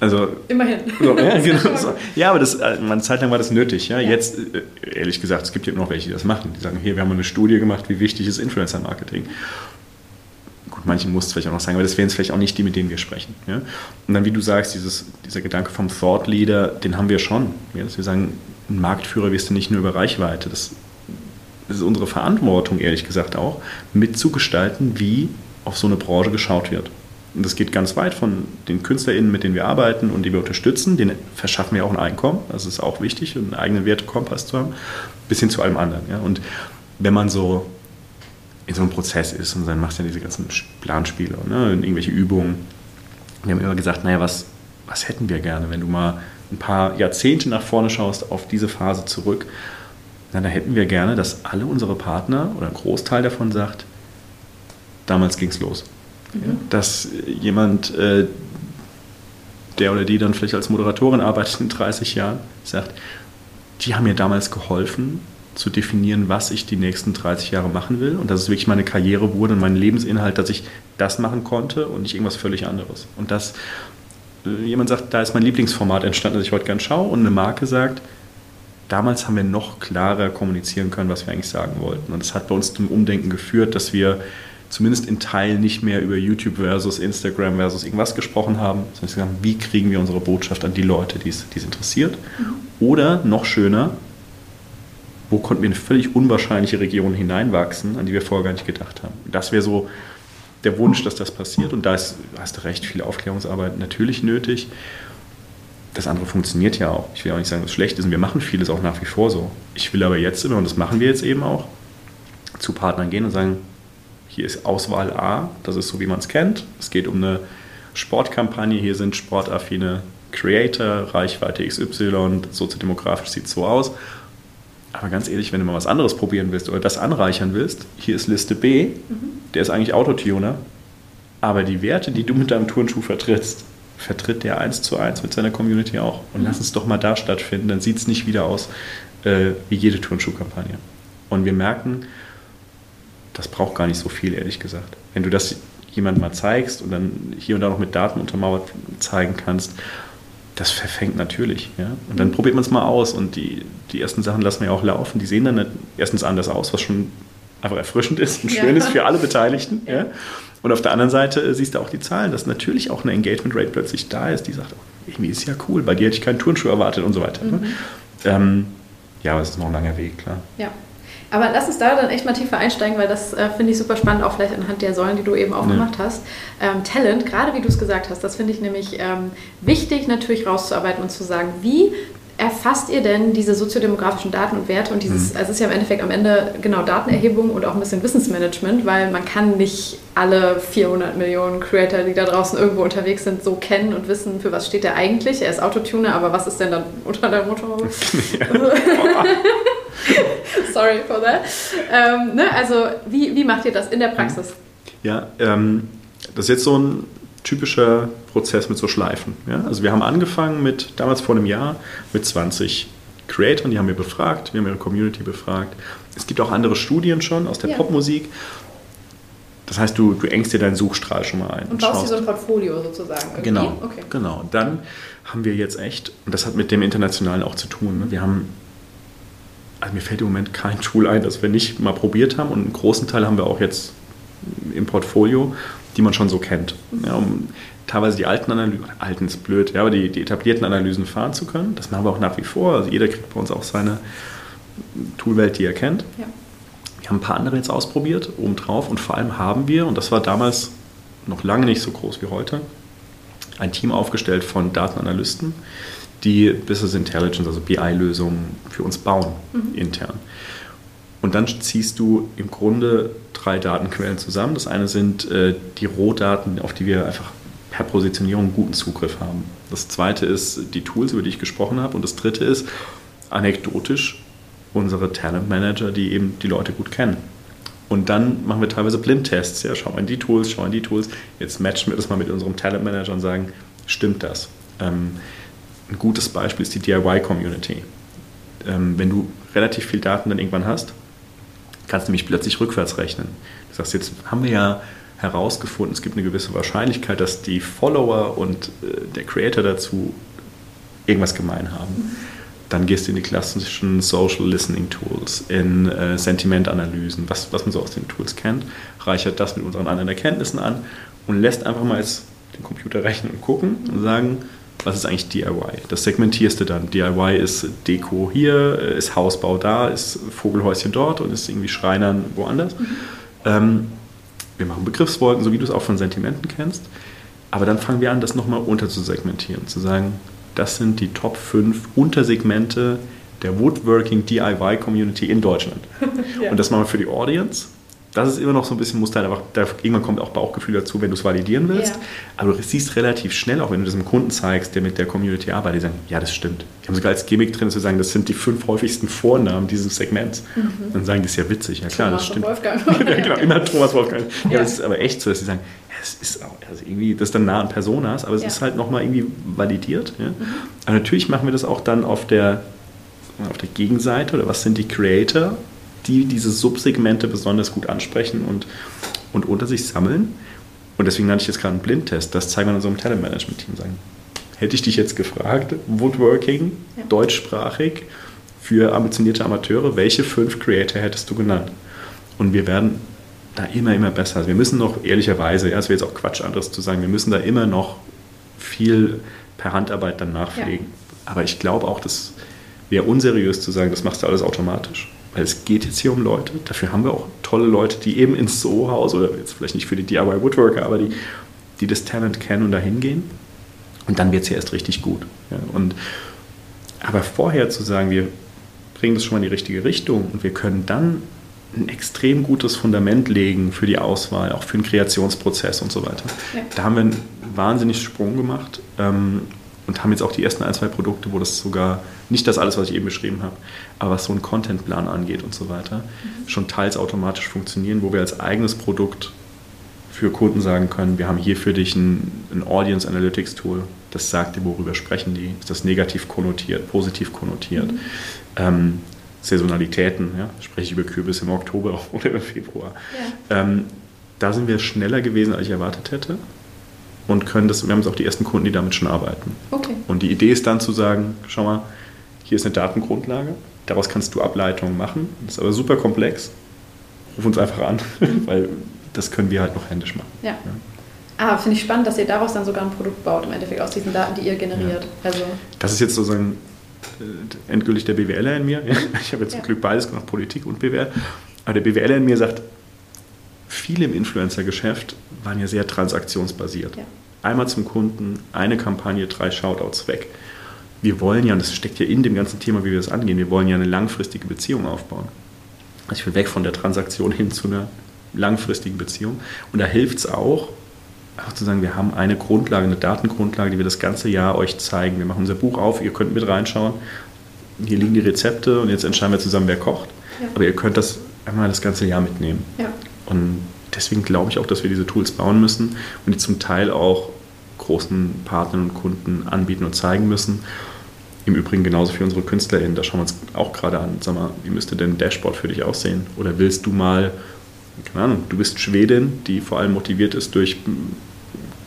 Also, Immerhin. So, ja, genau, so. ja, aber das, äh, eine Zeit lang war das nötig. Ja? ja? Jetzt, äh, ehrlich gesagt, es gibt ja noch welche, die das machen. Die sagen, hier, wir haben eine Studie gemacht, wie wichtig ist Influencer Marketing. Gut, manche muss es vielleicht auch noch sagen, aber das wären es vielleicht auch nicht die, mit denen wir sprechen. Ja? Und dann, wie du sagst, dieses, dieser Gedanke vom Thought Leader, den haben wir schon. Ja? Dass wir sagen, ein Marktführer wirst du nicht nur über Reichweite. Das es ist unsere Verantwortung, ehrlich gesagt auch, mitzugestalten, wie auf so eine Branche geschaut wird. Und das geht ganz weit von den KünstlerInnen, mit denen wir arbeiten und die wir unterstützen. Den verschaffen wir auch ein Einkommen. Das ist auch wichtig, einen eigenen Wertekompass zu haben, bis hin zu allem anderen. Ja. Und wenn man so in so einem Prozess ist und dann machst du ja diese ganzen Planspiele, ne, irgendwelche Übungen. Wir haben immer gesagt, naja, was, was hätten wir gerne, wenn du mal ein paar Jahrzehnte nach vorne schaust, auf diese Phase zurück na, da hätten wir gerne, dass alle unsere Partner oder ein Großteil davon sagt, damals ging es los. Mhm. Dass jemand, äh, der oder die dann vielleicht als Moderatorin arbeitet in 30 Jahren, sagt, die haben mir damals geholfen zu definieren, was ich die nächsten 30 Jahre machen will und dass es wirklich meine Karriere wurde und mein Lebensinhalt, dass ich das machen konnte und nicht irgendwas völlig anderes. Und dass äh, jemand sagt, da ist mein Lieblingsformat entstanden, das ich heute gern schaue und eine Marke sagt, damals haben wir noch klarer kommunizieren können, was wir eigentlich sagen wollten. Und das hat bei uns zum Umdenken geführt, dass wir zumindest in Teilen nicht mehr über YouTube versus Instagram versus irgendwas gesprochen haben, sondern gesagt, wie kriegen wir unsere Botschaft an die Leute, die es, die es interessiert. Oder noch schöner, wo konnten wir in eine völlig unwahrscheinliche Region hineinwachsen, an die wir vorher gar nicht gedacht haben. Das wäre so der Wunsch, dass das passiert. Und da ist, hast du recht, viel Aufklärungsarbeit natürlich nötig. Das andere funktioniert ja auch. Ich will auch nicht sagen, dass es schlecht ist. Und wir machen vieles auch nach wie vor so. Ich will aber jetzt immer, und das machen wir jetzt eben auch, zu Partnern gehen und sagen, hier ist Auswahl A, das ist so, wie man es kennt. Es geht um eine Sportkampagne, hier sind sportaffine Creator, Reichweite XY, soziodemografisch sieht es so aus. Aber ganz ehrlich, wenn du mal was anderes probieren willst oder das anreichern willst, hier ist Liste B, mhm. der ist eigentlich Autotuner, aber die Werte, die du mit deinem Turnschuh vertrittst, vertritt der eins zu eins mit seiner Community auch. Und mhm. lass es doch mal da stattfinden, dann sieht es nicht wieder aus äh, wie jede Turnschuhkampagne. Und wir merken, das braucht gar nicht so viel, ehrlich gesagt. Wenn du das jemandem mal zeigst und dann hier und da noch mit Daten untermauert zeigen kannst, das verfängt natürlich. Ja? Und dann probiert man es mal aus und die, die ersten Sachen lassen wir ja auch laufen. Die sehen dann erstens anders aus, was schon einfach erfrischend ist und schön ja. ist für alle Beteiligten. Ja. Und auf der anderen Seite äh, siehst du auch die Zahlen, dass natürlich auch eine Engagement Rate plötzlich da ist, die sagt, oh, irgendwie ist ja cool, bei dir hätte ich keinen Turnschuh erwartet und so weiter. Ne? Mhm. Ähm, ja, aber es ist noch ein langer Weg, klar. Ja. Aber lass uns da dann echt mal tiefer einsteigen, weil das äh, finde ich super spannend, auch vielleicht anhand der Säulen, die du eben auch ja. gemacht hast. Ähm, Talent, gerade wie du es gesagt hast, das finde ich nämlich ähm, wichtig, natürlich rauszuarbeiten und zu sagen, wie erfasst ihr denn diese soziodemografischen Daten und Werte und dieses, mhm. also es ist ja im Endeffekt am Ende genau Datenerhebung und auch ein bisschen Wissensmanagement, weil man kann nicht alle 400 Millionen Creator, die da draußen irgendwo unterwegs sind, so kennen und wissen, für was steht der eigentlich. Er ist Autotuner, aber was ist denn dann unter der Motorhaube? Sorry for that. Ähm, ne? Also wie, wie macht ihr das in der Praxis? Ja, ähm, das ist jetzt so ein typischer Prozess mit so Schleifen. Ja? Also wir haben angefangen mit, damals vor einem Jahr, mit 20 Creatoren, die haben wir befragt, wir haben ihre Community befragt. Es gibt auch andere Studien schon aus der ja. Popmusik. Das heißt, du, du engst dir deinen Suchstrahl schon mal ein. Und, und baust dir so ein Portfolio sozusagen. Irgendwie? Genau, okay. genau. Dann haben wir jetzt echt, und das hat mit dem Internationalen auch zu tun, ne? wir haben, also mir fällt im Moment kein Tool ein, das wir nicht mal probiert haben und einen großen Teil haben wir auch jetzt im Portfolio die man schon so kennt. Ja, um teilweise die alten Analysen, alten ist blöd, ja, aber die, die etablierten Analysen fahren zu können. Das machen wir auch nach wie vor. Also jeder kriegt bei uns auch seine Toolwelt, die er kennt. Ja. Wir haben ein paar andere jetzt ausprobiert, obendrauf. Und vor allem haben wir, und das war damals noch lange nicht so groß wie heute, ein Team aufgestellt von Datenanalysten, die Business Intelligence, also BI-Lösungen für uns bauen, mhm. intern. Und dann ziehst du im Grunde drei Datenquellen zusammen. Das eine sind äh, die Rohdaten, auf die wir einfach per Positionierung guten Zugriff haben. Das zweite ist die Tools, über die ich gesprochen habe. Und das dritte ist anekdotisch unsere Talent Manager, die eben die Leute gut kennen. Und dann machen wir teilweise Blindtests. Ja, schauen wir in die Tools, schauen wir in die Tools. Jetzt matchen wir das mal mit unserem Talent Manager und sagen, stimmt das? Ähm, ein gutes Beispiel ist die DIY-Community. Ähm, wenn du relativ viel Daten dann irgendwann hast, kannst du nämlich plötzlich rückwärts rechnen. Du sagst, jetzt haben wir ja herausgefunden, es gibt eine gewisse Wahrscheinlichkeit, dass die Follower und äh, der Creator dazu irgendwas gemein haben. Mhm. Dann gehst du in die klassischen Social Listening Tools, in äh, Sentimentanalysen, was, was man so aus den Tools kennt, reichert das mit unseren anderen Erkenntnissen an und lässt einfach mal jetzt den Computer rechnen und gucken und sagen, was ist eigentlich DIY? Das segmentierst du dann. DIY ist Deko hier, ist Hausbau da, ist Vogelhäuschen dort und ist irgendwie Schreinern woanders. Mhm. Ähm, wir machen Begriffswolken, so wie du es auch von Sentimenten kennst. Aber dann fangen wir an, das nochmal unterzusegmentieren, zu sagen, das sind die Top 5 Untersegmente der Woodworking DIY Community in Deutschland. ja. Und das machen wir für die Audience das ist immer noch so ein bisschen, dann einfach, da, irgendwann kommt auch Bauchgefühl dazu, wenn du es validieren willst. Ja. Aber du siehst relativ schnell, auch wenn du das einem Kunden zeigst, der mit der Community arbeitet, die sagen, ja, das stimmt. Die haben sogar als Gimmick drin, zu sagen, das sind die fünf häufigsten Vornamen dieses Segments. Mhm. Dann sagen die, das ist ja witzig. Ja klar, Thomas das stimmt. Wolfgang. ja, genau, immer Thomas Wolfgang. Ja, ja, das ist aber echt so, dass sie sagen, ja, das ist auch, also irgendwie, das ist dann nah an Personas, aber es ja. ist halt nochmal irgendwie validiert. Ja? Mhm. Aber natürlich machen wir das auch dann auf der auf der Gegenseite oder was sind die Creator, die diese Subsegmente besonders gut ansprechen und, und unter sich sammeln. Und deswegen nannte ich jetzt gerade einen Blindtest. Das zeigen wir in unserem Talentmanagement-Team. Hätte ich dich jetzt gefragt, Woodworking, ja. deutschsprachig, für ambitionierte Amateure, welche fünf Creator hättest du genannt? Und wir werden da immer, immer besser. Also wir müssen noch ehrlicherweise, ja, es wäre jetzt auch Quatsch, anderes zu sagen, wir müssen da immer noch viel per Handarbeit dann nachpflegen. Ja. Aber ich glaube auch, das wäre unseriös zu sagen, das machst du alles automatisch. Es geht jetzt hier um Leute, dafür haben wir auch tolle Leute, die eben ins Soho-Haus oder jetzt vielleicht nicht für die DIY Woodworker, aber die, die das Talent kennen und da hingehen. Und dann wird es ja erst richtig gut. Ja, und, aber vorher zu sagen, wir bringen das schon mal in die richtige Richtung und wir können dann ein extrem gutes Fundament legen für die Auswahl, auch für den Kreationsprozess und so weiter. Ja. Da haben wir einen wahnsinnig Sprung gemacht ähm, und haben jetzt auch die ersten ein, zwei Produkte, wo das sogar nicht das alles, was ich eben beschrieben habe, aber was so einen Contentplan angeht und so weiter, mhm. schon teils automatisch funktionieren, wo wir als eigenes Produkt für Kunden sagen können, wir haben hier für dich ein, ein Audience Analytics Tool, das sagt dir, worüber sprechen die, ist das negativ konnotiert, positiv konnotiert. Mhm. Ähm, Saisonalitäten, ja, spreche ich über Kürbis im Oktober oder im Februar. Ja. Ähm, da sind wir schneller gewesen, als ich erwartet hätte und können das, wir haben jetzt auch die ersten Kunden, die damit schon arbeiten. Okay. Und die Idee ist dann zu sagen, schau mal, hier ist eine Datengrundlage, daraus kannst du Ableitungen machen, das ist aber super komplex, ruf uns einfach an, weil das können wir halt noch händisch machen. Ja. ja. Ah, finde ich spannend, dass ihr daraus dann sogar ein Produkt baut, im Endeffekt aus diesen Daten, die ihr generiert. Ja. Also das ist jetzt sozusagen äh, endgültig der BWLer in mir. Ich habe jetzt zum Glück beides gemacht, Politik und BWL. Aber der BWLer in mir sagt, viele im Influencer-Geschäft waren ja sehr transaktionsbasiert. Ja. Einmal zum Kunden, eine Kampagne, drei Shoutouts weg. Wir wollen ja, und das steckt ja in dem ganzen Thema, wie wir das angehen, wir wollen ja eine langfristige Beziehung aufbauen. Also ich will weg von der Transaktion hin zu einer langfristigen Beziehung. Und da hilft es auch, einfach zu sagen, wir haben eine Grundlage, eine Datengrundlage, die wir das ganze Jahr euch zeigen. Wir machen unser Buch auf, ihr könnt mit reinschauen. Hier liegen die Rezepte und jetzt entscheiden wir zusammen, wer kocht. Ja. Aber ihr könnt das einmal das ganze Jahr mitnehmen. Ja. Und deswegen glaube ich auch, dass wir diese Tools bauen müssen und die zum Teil auch großen Partnern und Kunden anbieten und zeigen müssen. Im Übrigen genauso für unsere KünstlerInnen, da schauen wir uns auch gerade an. Sag mal, wie müsste denn ein Dashboard für dich aussehen? Oder willst du mal, keine Ahnung, du bist Schwedin, die vor allem motiviert ist durch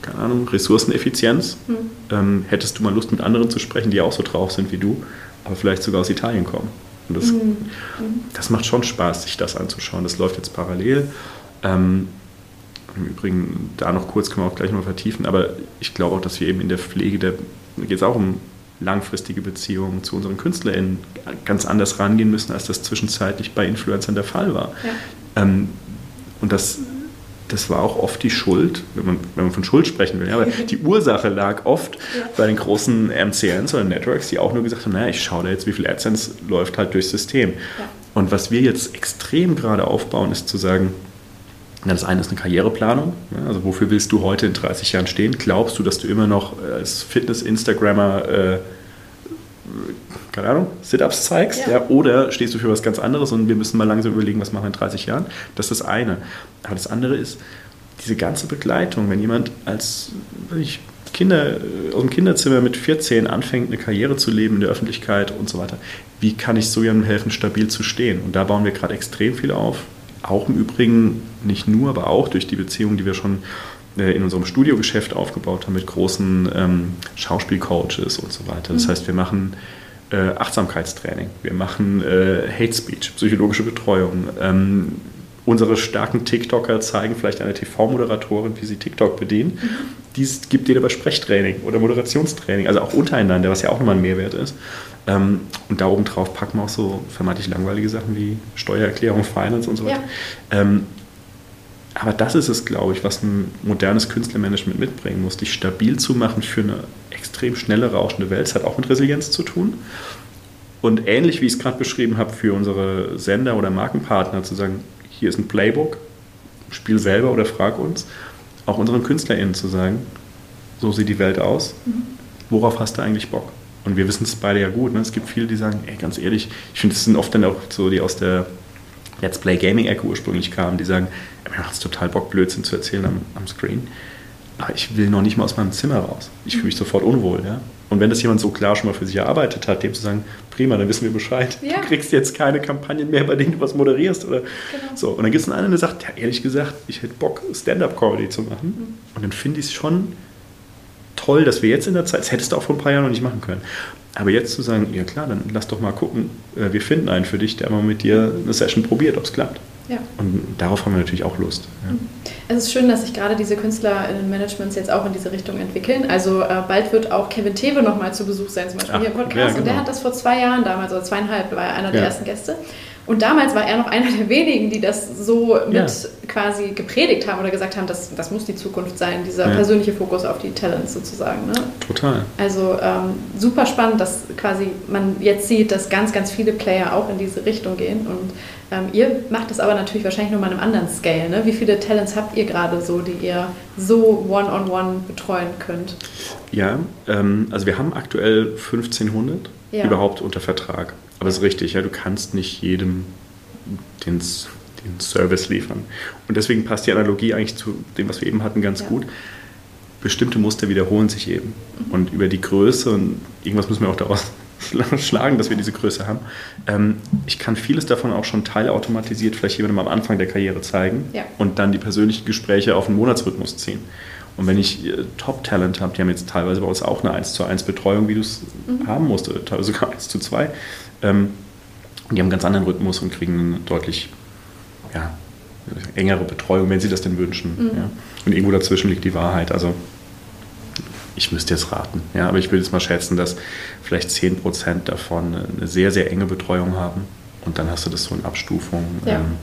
keine Ahnung, Ressourceneffizienz. Mhm. Ähm, hättest du mal Lust, mit anderen zu sprechen, die auch so drauf sind wie du, aber vielleicht sogar aus Italien kommen? Und das, mhm. das macht schon Spaß, sich das anzuschauen. Das läuft jetzt parallel. Ähm, Im Übrigen, da noch kurz können wir auch gleich mal vertiefen, aber ich glaube auch, dass wir eben in der Pflege, da geht es auch um langfristige Beziehungen zu unseren KünstlerInnen ganz anders rangehen müssen, als das zwischenzeitlich bei Influencern der Fall war. Ja. Ähm, und das das war auch oft die Schuld, wenn man, wenn man von Schuld sprechen will. Ja, aber die Ursache lag oft ja. bei den großen MCNs oder Networks, die auch nur gesagt haben, naja, ich schaue da jetzt, wie viel AdSense läuft halt durchs System. Und was wir jetzt extrem gerade aufbauen, ist zu sagen, na, das eine ist eine Karriereplanung. Ja, also wofür willst du heute in 30 Jahren stehen? Glaubst du, dass du immer noch als Fitness-Instagrammer äh, keine Ahnung, Sit-Ups zeigst, ja. ja. oder stehst du für was ganz anderes und wir müssen mal langsam überlegen, was machen wir in 30 Jahren. Das ist das eine. Aber das andere ist, diese ganze Begleitung, wenn jemand als ich, Kinder aus dem Kinderzimmer mit 14 anfängt, eine Karriere zu leben in der Öffentlichkeit und so weiter, wie kann ich so jemandem helfen, stabil zu stehen? Und da bauen wir gerade extrem viel auf. Auch im Übrigen, nicht nur, aber auch durch die Beziehungen, die wir schon äh, in unserem Studiogeschäft aufgebaut haben mit großen ähm, Schauspielcoaches und so weiter. Das mhm. heißt, wir machen äh, Achtsamkeitstraining, wir machen äh, Hate Speech, psychologische Betreuung. Ähm, unsere starken TikToker zeigen vielleicht einer TV-Moderatorin, wie sie TikTok bedienen. Mhm. Dies gibt dir aber Sprechtraining oder Moderationstraining, also auch untereinander, was ja auch nochmal ein Mehrwert ist. Ähm, und da oben drauf packen wir auch so vermeintlich langweilige Sachen wie Steuererklärung, Finance und so weiter. Ja. Ähm, aber das ist es, glaube ich, was ein modernes Künstlermanagement mitbringen muss, dich stabil zu machen für eine extrem schnelle, rauschende Welt. Es hat auch mit Resilienz zu tun. Und ähnlich wie ich es gerade beschrieben habe, für unsere Sender oder Markenpartner zu sagen, hier ist ein Playbook, spiel selber oder frag uns, auch unseren KünstlerInnen zu sagen, so sieht die Welt aus, worauf hast du eigentlich Bock? Und wir wissen es beide ja gut. Ne? Es gibt viele, die sagen, ey, ganz ehrlich, ich finde, es sind oft dann auch so, die aus der Let's Play Gaming Ecke ursprünglich kamen, die sagen, mir macht es total Bock, Blödsinn zu erzählen am, am Screen. aber ich will noch nicht mal aus meinem Zimmer raus. Ich fühle mich sofort unwohl. Ja? Und wenn das jemand so klar schon mal für sich erarbeitet hat, dem zu sagen, prima, dann wissen wir Bescheid. Ja. Du kriegst jetzt keine Kampagnen mehr, bei denen du was moderierst. Oder genau. so. Und dann gibt es einen, der sagt, ja, ehrlich gesagt, ich hätte Bock, Stand-up-Comedy zu machen. Mhm. Und dann finde ich es schon toll, dass wir jetzt in der Zeit, das hättest du auch vor ein paar Jahren noch nicht machen können. Aber jetzt zu sagen, ja klar, dann lass doch mal gucken, äh, wir finden einen für dich, der mal mit dir eine Session probiert, ob es klappt. Ja. Und darauf haben wir natürlich auch Lust. Ja. Es ist schön, dass sich gerade diese Künstler in Managements jetzt auch in diese Richtung entwickeln. Also äh, bald wird auch Kevin Tewe nochmal zu Besuch sein, zum Beispiel Ach, hier im Podcast. Ja, genau. Und der genau. hat das vor zwei Jahren damals, oder zweieinhalb, war er einer der ersten Gäste. Und damals war er noch einer der wenigen, die das so mit ja. quasi gepredigt haben oder gesagt haben, das, das muss die Zukunft sein, dieser ja. persönliche Fokus auf die Talents sozusagen. Ne? Total. Also ähm, super spannend, dass quasi man jetzt sieht, dass ganz, ganz viele Player auch in diese Richtung gehen. Und ähm, ihr macht das aber natürlich wahrscheinlich nur mal in einem anderen Scale. Ne? Wie viele Talents habt ihr gerade so, die ihr so one-on-one -on -one betreuen könnt? Ja, ähm, also wir haben aktuell 1500 ja. überhaupt unter Vertrag. Aber es ist richtig, ja, du kannst nicht jedem den, den Service liefern. Und deswegen passt die Analogie eigentlich zu dem, was wir eben hatten, ganz ja. gut. Bestimmte Muster wiederholen sich eben. Mhm. Und über die Größe, und irgendwas müssen wir auch daraus schlagen, dass wir diese Größe haben. Ähm, ich kann vieles davon auch schon teilautomatisiert vielleicht jemandem am Anfang der Karriere zeigen ja. und dann die persönlichen Gespräche auf einen Monatsrhythmus ziehen. Und wenn ich äh, Top-Talent habe, die haben jetzt teilweise bei uns auch eine 1 zu 1 Betreuung, wie du es mhm. haben musst, teilweise sogar 1 zu 2. Ähm, die haben einen ganz anderen Rhythmus und kriegen eine deutlich ja, engere Betreuung, wenn sie das denn wünschen. Mhm. Ja. Und irgendwo dazwischen liegt die Wahrheit. Also ich müsste jetzt raten, ja, aber ich würde jetzt mal schätzen, dass vielleicht 10% davon eine sehr, sehr enge Betreuung haben. Und dann hast du das so in Abstufung. Ja. Ähm,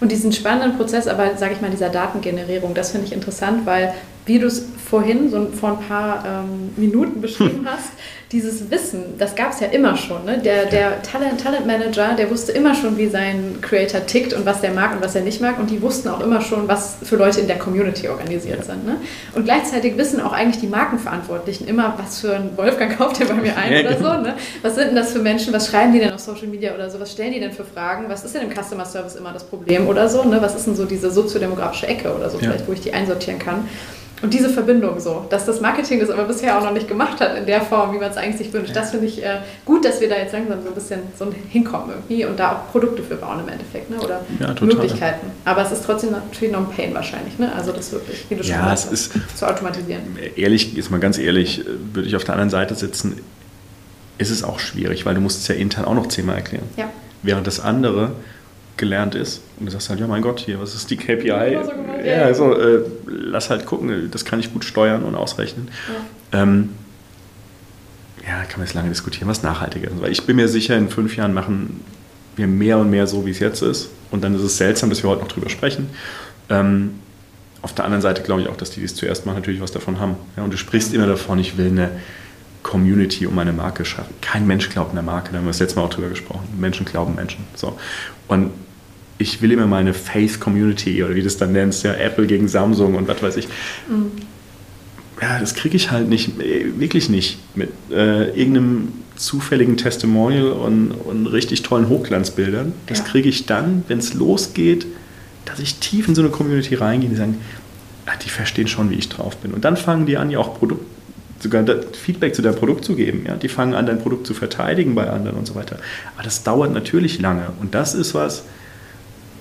und diesen spannenden Prozess, aber sage ich mal, dieser Datengenerierung, das finde ich interessant, weil wie du es vorhin so vor ein paar ähm, Minuten beschrieben hast, dieses Wissen, das gab es ja immer schon. Ne? Der, der Talent, Talent Manager, der wusste immer schon, wie sein Creator tickt und was der mag und was er nicht mag. Und die wussten auch immer schon, was für Leute in der Community organisiert sind. Ne? Und gleichzeitig wissen auch eigentlich die Markenverantwortlichen immer, was für ein Wolfgang kauft der bei mir ein oder so. Ne? Was sind denn das für Menschen? Was schreiben die denn auf Social Media oder so? Was stellen die denn für Fragen? Was ist denn im Customer Service immer das Problem oder so? Ne? Was ist denn so diese soziodemografische Ecke oder so, ja. vielleicht, wo ich die einsortieren kann? Und diese Verbindung so, dass das Marketing das aber bisher auch noch nicht gemacht hat in der Form, wie man es eigentlich sich wünscht, ja. das finde ich äh, gut, dass wir da jetzt langsam so ein bisschen so hinkommen irgendwie und da auch Produkte für bauen im Endeffekt ne? oder ja, Möglichkeiten. Aber es ist trotzdem natürlich noch ein Pain wahrscheinlich, ne? also das wirklich, wie du schon ja, es ist, zu automatisieren. Ehrlich, jetzt mal ganz ehrlich, würde ich auf der anderen Seite sitzen, ist es auch schwierig, weil du musst es ja intern auch noch zehnmal erklären. Ja. Während das andere gelernt ist. Und du sagst halt, ja mein Gott, hier, was ist die KPI? Ja, so ja also äh, lass halt gucken, das kann ich gut steuern und ausrechnen. Ja. Ähm, ja, kann man jetzt lange diskutieren, was nachhaltiger ist. Weil ich bin mir sicher, in fünf Jahren machen wir mehr und mehr so, wie es jetzt ist. Und dann ist es seltsam, dass wir heute noch drüber sprechen. Ähm, auf der anderen Seite glaube ich auch, dass die, die es zuerst machen, natürlich was davon haben. Ja, und du sprichst immer davon, ich will eine Community um eine Marke schaffen. Kein Mensch glaubt eine Marke, da haben wir das letzte Mal auch drüber gesprochen. Menschen glauben Menschen. So. Und ich will immer meine Faith Community oder wie du es dann nennst, ja, Apple gegen Samsung und was weiß ich. Mhm. Ja, das kriege ich halt nicht, äh, wirklich nicht mit äh, irgendeinem zufälligen Testimonial und, und richtig tollen Hochglanzbildern. Das ja. kriege ich dann, wenn es losgeht, dass ich tief in so eine Community reingehe, die sagen, ach, die verstehen schon, wie ich drauf bin. Und dann fangen die an, ja auch Produkt, sogar Feedback zu deinem Produkt zu geben. Ja? Die fangen an, dein Produkt zu verteidigen bei anderen und so weiter. Aber das dauert natürlich lange. Und das ist was,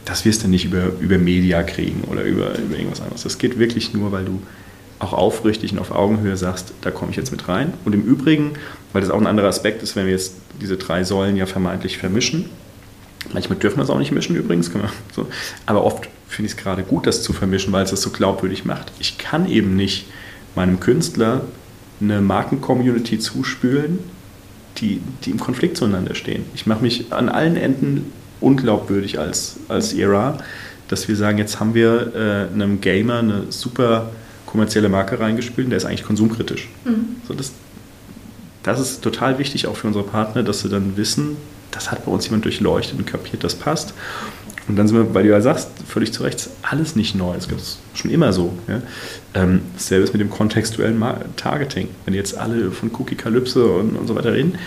das wirst du nicht über, über Media kriegen oder über, über irgendwas anderes. Das geht wirklich nur, weil du auch aufrichtig und auf Augenhöhe sagst, da komme ich jetzt mit rein. Und im Übrigen, weil das auch ein anderer Aspekt ist, wenn wir jetzt diese drei Säulen ja vermeintlich vermischen, manchmal dürfen wir es auch nicht mischen übrigens, so. aber oft finde ich es gerade gut, das zu vermischen, weil es das so glaubwürdig macht. Ich kann eben nicht meinem Künstler eine Marken-Community zuspülen, die, die im Konflikt zueinander stehen. Ich mache mich an allen Enden unglaubwürdig als, als Era, dass wir sagen, jetzt haben wir äh, einem Gamer eine super kommerzielle Marke reingespielt, der ist eigentlich konsumkritisch. Mhm. So, das, das ist total wichtig auch für unsere Partner, dass sie dann wissen, das hat bei uns jemand durchleuchtet und kapiert, das passt. Und dann sind wir, weil du ja sagst, völlig zu Recht, alles nicht neu. Es gibt es schon immer so. Ja? Ähm, dasselbe ist mit dem kontextuellen Targeting. Wenn jetzt alle von Cookie-Kalypse und, und so weiter reden,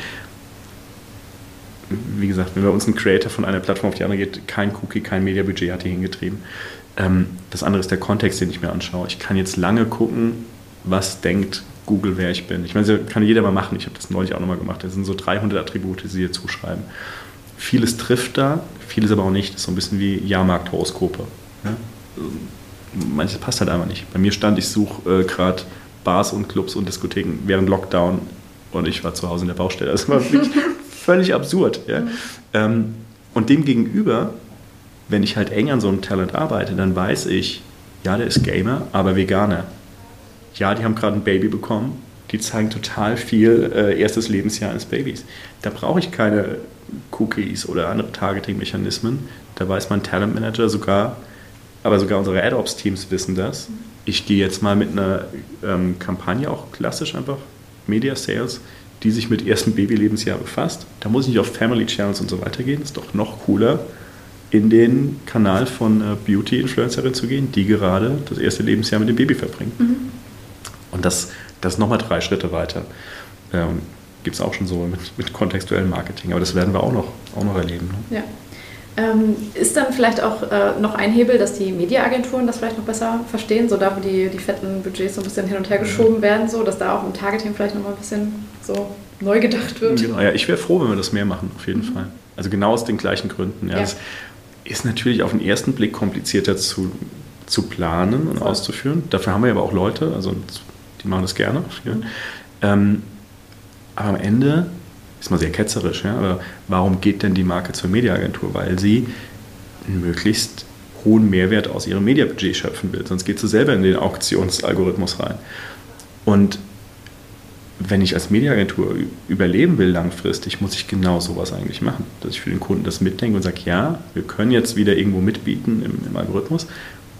wie gesagt, wenn bei uns ein Creator von einer Plattform auf die andere geht, kein Cookie, kein Mediabudget hat die hingetrieben. Ähm, das andere ist der Kontext, den ich mir anschaue. Ich kann jetzt lange gucken, was denkt Google, wer ich bin. Ich meine, das kann jeder mal machen. Ich habe das neulich auch nochmal gemacht. Das sind so 300 Attribute, die sie dir zuschreiben. Vieles trifft da, vieles aber auch nicht. Das ist so ein bisschen wie Jahrmarkthoroskope. Ja? Manches passt halt einfach nicht. Bei mir stand, ich suche äh, gerade Bars und Clubs und Diskotheken während Lockdown und ich war zu Hause in der Baustelle. Das war wirklich völlig absurd. Ja? Mhm. Ähm, und dem gegenüber, wenn ich halt eng an so einem Talent arbeite, dann weiß ich, ja, der ist Gamer, aber Veganer. Ja, die haben gerade ein Baby bekommen. Die zeigen total viel äh, erstes Lebensjahr eines Babys. Da brauche ich keine Cookies oder andere Targeting-Mechanismen. Da weiß mein Talent Manager sogar, aber sogar unsere AdOps-Teams wissen das. Ich gehe jetzt mal mit einer ähm, Kampagne, auch klassisch einfach Media Sales, die sich mit ersten Babylebensjahr befasst. Da muss ich nicht auf Family Channels und so weiter gehen. Ist doch noch cooler, in den Kanal von äh, Beauty-Influencerin zu gehen, die gerade das erste Lebensjahr mit dem Baby verbringt. Mhm. Und das, das nochmal drei Schritte weiter. Ähm, Gibt es auch schon so mit, mit kontextuellem Marketing. Aber das werden wir auch noch, auch noch erleben. Ne? Ja. Ähm, ist dann vielleicht auch äh, noch ein Hebel, dass die Mediaagenturen das vielleicht noch besser verstehen, so da, wo die, die fetten Budgets so ein bisschen hin und her geschoben werden, so dass da auch im Targeting vielleicht noch mal ein bisschen so neu gedacht wird? Genau, ja, ich wäre froh, wenn wir das mehr machen, auf jeden mhm. Fall. Also genau aus den gleichen Gründen. Ja. ja. Es ist natürlich auf den ersten Blick komplizierter zu, zu planen und Voll. auszuführen. Dafür haben wir aber auch Leute, also die machen das gerne. Mhm. Ähm, aber am Ende ist man sehr ketzerisch, ja, aber warum geht denn die Marke zur Mediaagentur? Weil sie einen möglichst hohen Mehrwert aus ihrem Mediabudget schöpfen will, sonst geht sie selber in den Auktionsalgorithmus rein. Und wenn ich als Mediaagentur überleben will langfristig, muss ich genau sowas eigentlich machen. Dass ich für den Kunden das mitdenke und sage, ja, wir können jetzt wieder irgendwo mitbieten im, im Algorithmus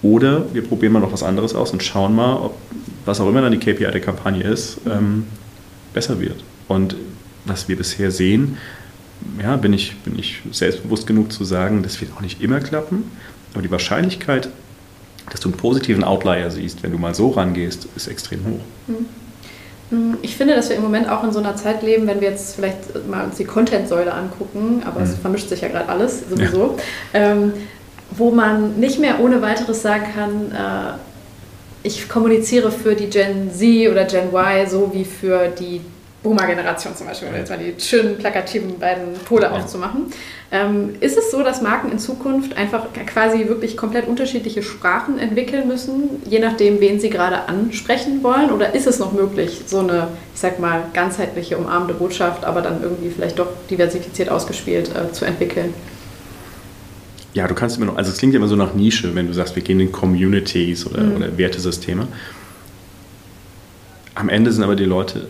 oder wir probieren mal noch was anderes aus und schauen mal, ob was auch immer dann die KPI der Kampagne ist, ähm, besser wird. Und was wir bisher sehen, ja, bin ich, bin ich selbstbewusst genug zu sagen, das wird auch nicht immer klappen, aber die Wahrscheinlichkeit, dass du einen positiven Outlier siehst, wenn du mal so rangehst, ist extrem hoch. Hm. Ich finde, dass wir im Moment auch in so einer Zeit leben, wenn wir jetzt vielleicht mal uns die Content-Säule angucken, aber mhm. es vermischt sich ja gerade alles sowieso, ja. ähm, wo man nicht mehr ohne weiteres sagen kann, äh, ich kommuniziere für die Gen Z oder Gen Y so wie für die Boomer-Generation zum Beispiel, um jetzt mal die schönen plakativen beiden Pole ja. aufzumachen. Ähm, ist es so, dass Marken in Zukunft einfach quasi wirklich komplett unterschiedliche Sprachen entwickeln müssen, je nachdem, wen sie gerade ansprechen wollen? Oder ist es noch möglich, so eine, ich sag mal, ganzheitliche, umarmende Botschaft, aber dann irgendwie vielleicht doch diversifiziert ausgespielt äh, zu entwickeln? Ja, du kannst immer noch, also es klingt immer so nach Nische, wenn du sagst, wir gehen in Communities oder, mhm. oder Wertesysteme. Am Ende sind aber die Leute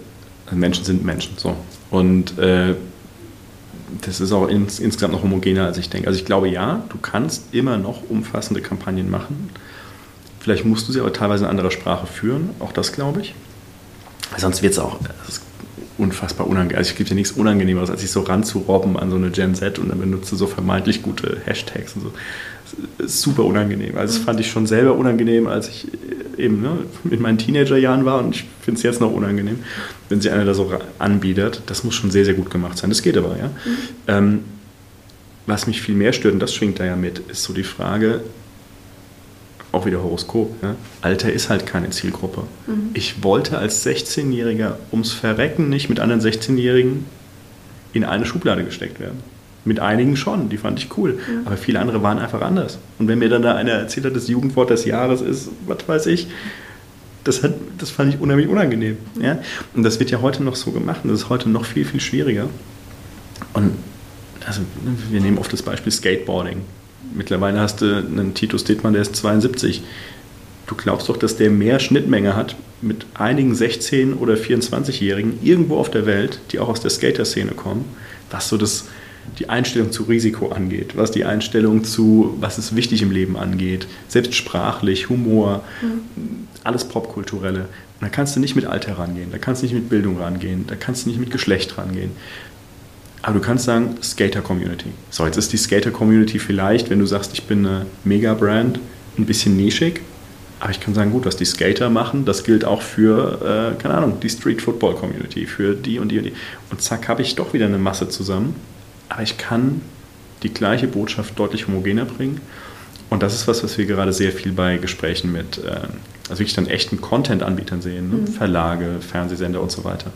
Menschen sind Menschen. So. Und äh, das ist auch ins, insgesamt noch homogener, als ich denke. Also ich glaube, ja, du kannst immer noch umfassende Kampagnen machen. Vielleicht musst du sie aber teilweise in anderer Sprache führen. Auch das glaube ich. Sonst wird es auch unfassbar unangenehm. Also es gibt ja nichts Unangenehmeres, als sich so ranzurobben an so eine Gen Z und dann benutzt du so vermeintlich gute Hashtags und so. Super unangenehm. Also das fand ich schon selber unangenehm, als ich eben ne, in meinen Teenagerjahren war und ich finde es jetzt noch unangenehm, wenn sie einer da so anbietet. Das muss schon sehr, sehr gut gemacht sein. Das geht aber, ja. Mhm. Ähm, was mich viel mehr stört, und das schwingt da ja mit, ist so die Frage, auch wieder Horoskop, ja? Alter ist halt keine Zielgruppe. Mhm. Ich wollte als 16-Jähriger ums Verrecken nicht mit anderen 16-Jährigen in eine Schublade gesteckt werden. Mit einigen schon, die fand ich cool. Mhm. Aber viele andere waren einfach anders. Und wenn mir dann da einer erzählt hat, das Jugendwort des Jahres ist, was weiß ich, das, hat, das fand ich unheimlich unangenehm. Mhm. Ja? Und das wird ja heute noch so gemacht und das ist heute noch viel, viel schwieriger. Und also, wir nehmen oft das Beispiel Skateboarding. Mittlerweile hast du einen Titus Dittmann, der ist 72. Du glaubst doch, dass der mehr Schnittmenge hat mit einigen 16- oder 24-Jährigen irgendwo auf der Welt, die auch aus der Skater-Szene kommen, was so das, die Einstellung zu Risiko angeht, was die Einstellung zu, was ist wichtig im Leben angeht, selbst sprachlich, Humor, mhm. alles Popkulturelle. Und da kannst du nicht mit Alter rangehen, da kannst du nicht mit Bildung rangehen, da kannst du nicht mit Geschlecht rangehen. Aber du kannst sagen, Skater-Community. So, jetzt ist die Skater-Community vielleicht, wenn du sagst, ich bin eine Mega-Brand, ein bisschen nischig. Aber ich kann sagen, gut, was die Skater machen, das gilt auch für, äh, keine Ahnung, die Street-Football-Community, für die und die und die. Und zack, habe ich doch wieder eine Masse zusammen. Aber ich kann die gleiche Botschaft deutlich homogener bringen. Und das ist was, was wir gerade sehr viel bei Gesprächen mit, äh, also wirklich dann echten Content-Anbietern sehen, ne? mhm. Verlage, Fernsehsender und so weiter,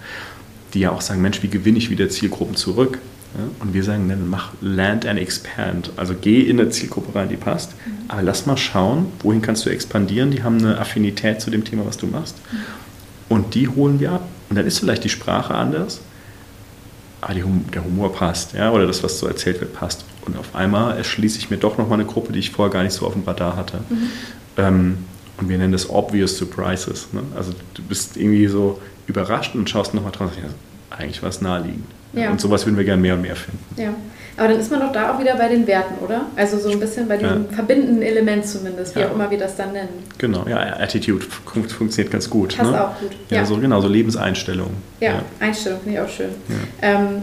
die ja auch sagen, Mensch, wie gewinne ich wieder Zielgruppen zurück? Ja? Und wir sagen, dann mach Land and Expand, also geh in eine Zielgruppe rein, die passt, mhm. aber lass mal schauen, wohin kannst du expandieren, die haben eine Affinität zu dem Thema, was du machst. Mhm. Und die holen wir ab. Und dann ist vielleicht die Sprache anders, aber hum der Humor passt, ja, oder das, was so erzählt wird, passt. Und auf einmal erschließe ich mir doch nochmal eine Gruppe, die ich vorher gar nicht so auf dem Radar hatte. Mhm. Ähm, und wir nennen das Obvious Surprises. Ne? Also du bist irgendwie so überrascht und schaust nochmal drauf. Ja, eigentlich war es naheliegend. Ja. Und sowas würden wir gerne mehr und mehr finden. Ja. Aber dann ist man doch da auch wieder bei den Werten, oder? Also so ein bisschen bei dem ja. verbindenden Element zumindest, wie ja. auch immer wir das dann nennen. Genau, ja, Attitude funktioniert ganz gut. Passt ne? auch gut. Ja, ja, so genau, so Lebenseinstellung. Ja, Einstellung finde ich auch schön. Ähm,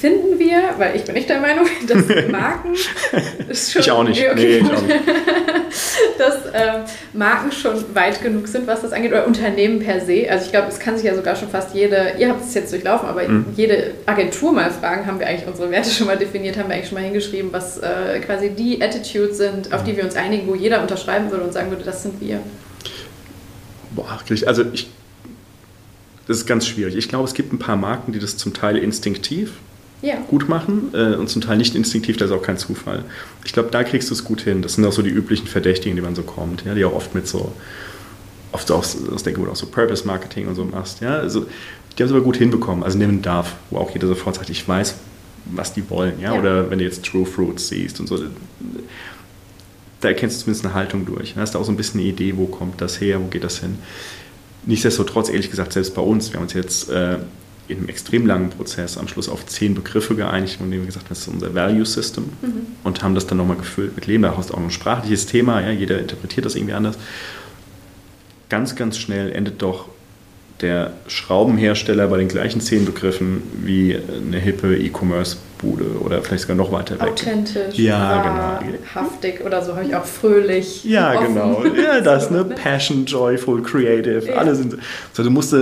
finden wir, weil ich bin nicht der Meinung, dass Marken schon, ich auch nicht. Okay. Nee, ich auch nicht. dass äh, Marken schon weit genug sind, was das angeht, oder Unternehmen per se. Also ich glaube, es kann sich ja sogar schon fast jede, ihr habt es jetzt durchlaufen, aber mhm. jede Agentur mal fragen, haben wir eigentlich unsere Werte schon mal definiert, haben wir eigentlich schon mal hingeschrieben, was äh, quasi die Attitudes sind, auf die wir uns einigen, wo jeder unterschreiben würde und sagen würde, das sind wir. Boah, also ich, das ist ganz schwierig. Ich glaube, es gibt ein paar Marken, die das zum Teil instinktiv ja. gut machen äh, und zum Teil nicht instinktiv, das ist auch kein Zufall. Ich glaube, da kriegst du es gut hin. Das sind auch so die üblichen Verdächtigen, die man so kommt, ja, die auch oft mit so, oft auch aus der Gut auch so Purpose Marketing und so machst. Ja? Also, die haben es aber gut hinbekommen. Also nehmen darf, wo auch jeder sofort sagt, ich weiß, was die wollen. Ja? ja? Oder wenn du jetzt True Fruits siehst und so, da erkennst du zumindest eine Haltung durch. Da hast du auch so ein bisschen eine Idee, wo kommt das her, wo geht das hin. Nichtsdestotrotz, ehrlich gesagt, selbst bei uns, wir haben uns jetzt äh, in einem extrem langen Prozess am Schluss auf zehn Begriffe geeinigt, von denen wir gesagt haben, das ist unser Value System mhm. und haben das dann nochmal gefüllt mit Leben. Da hast du auch ein sprachliches Thema, ja, jeder interpretiert das irgendwie anders. Ganz, ganz schnell endet doch der Schraubenhersteller bei den gleichen zehn Begriffen wie eine hippe E-Commerce-Bude oder vielleicht sogar noch weiter weg. Authentisch, ja, genau. haftig oder so habe ich auch fröhlich. Ja, offen. genau. Ja, das, ne? Passion, joyful, creative, ja. alle sind so. Du musst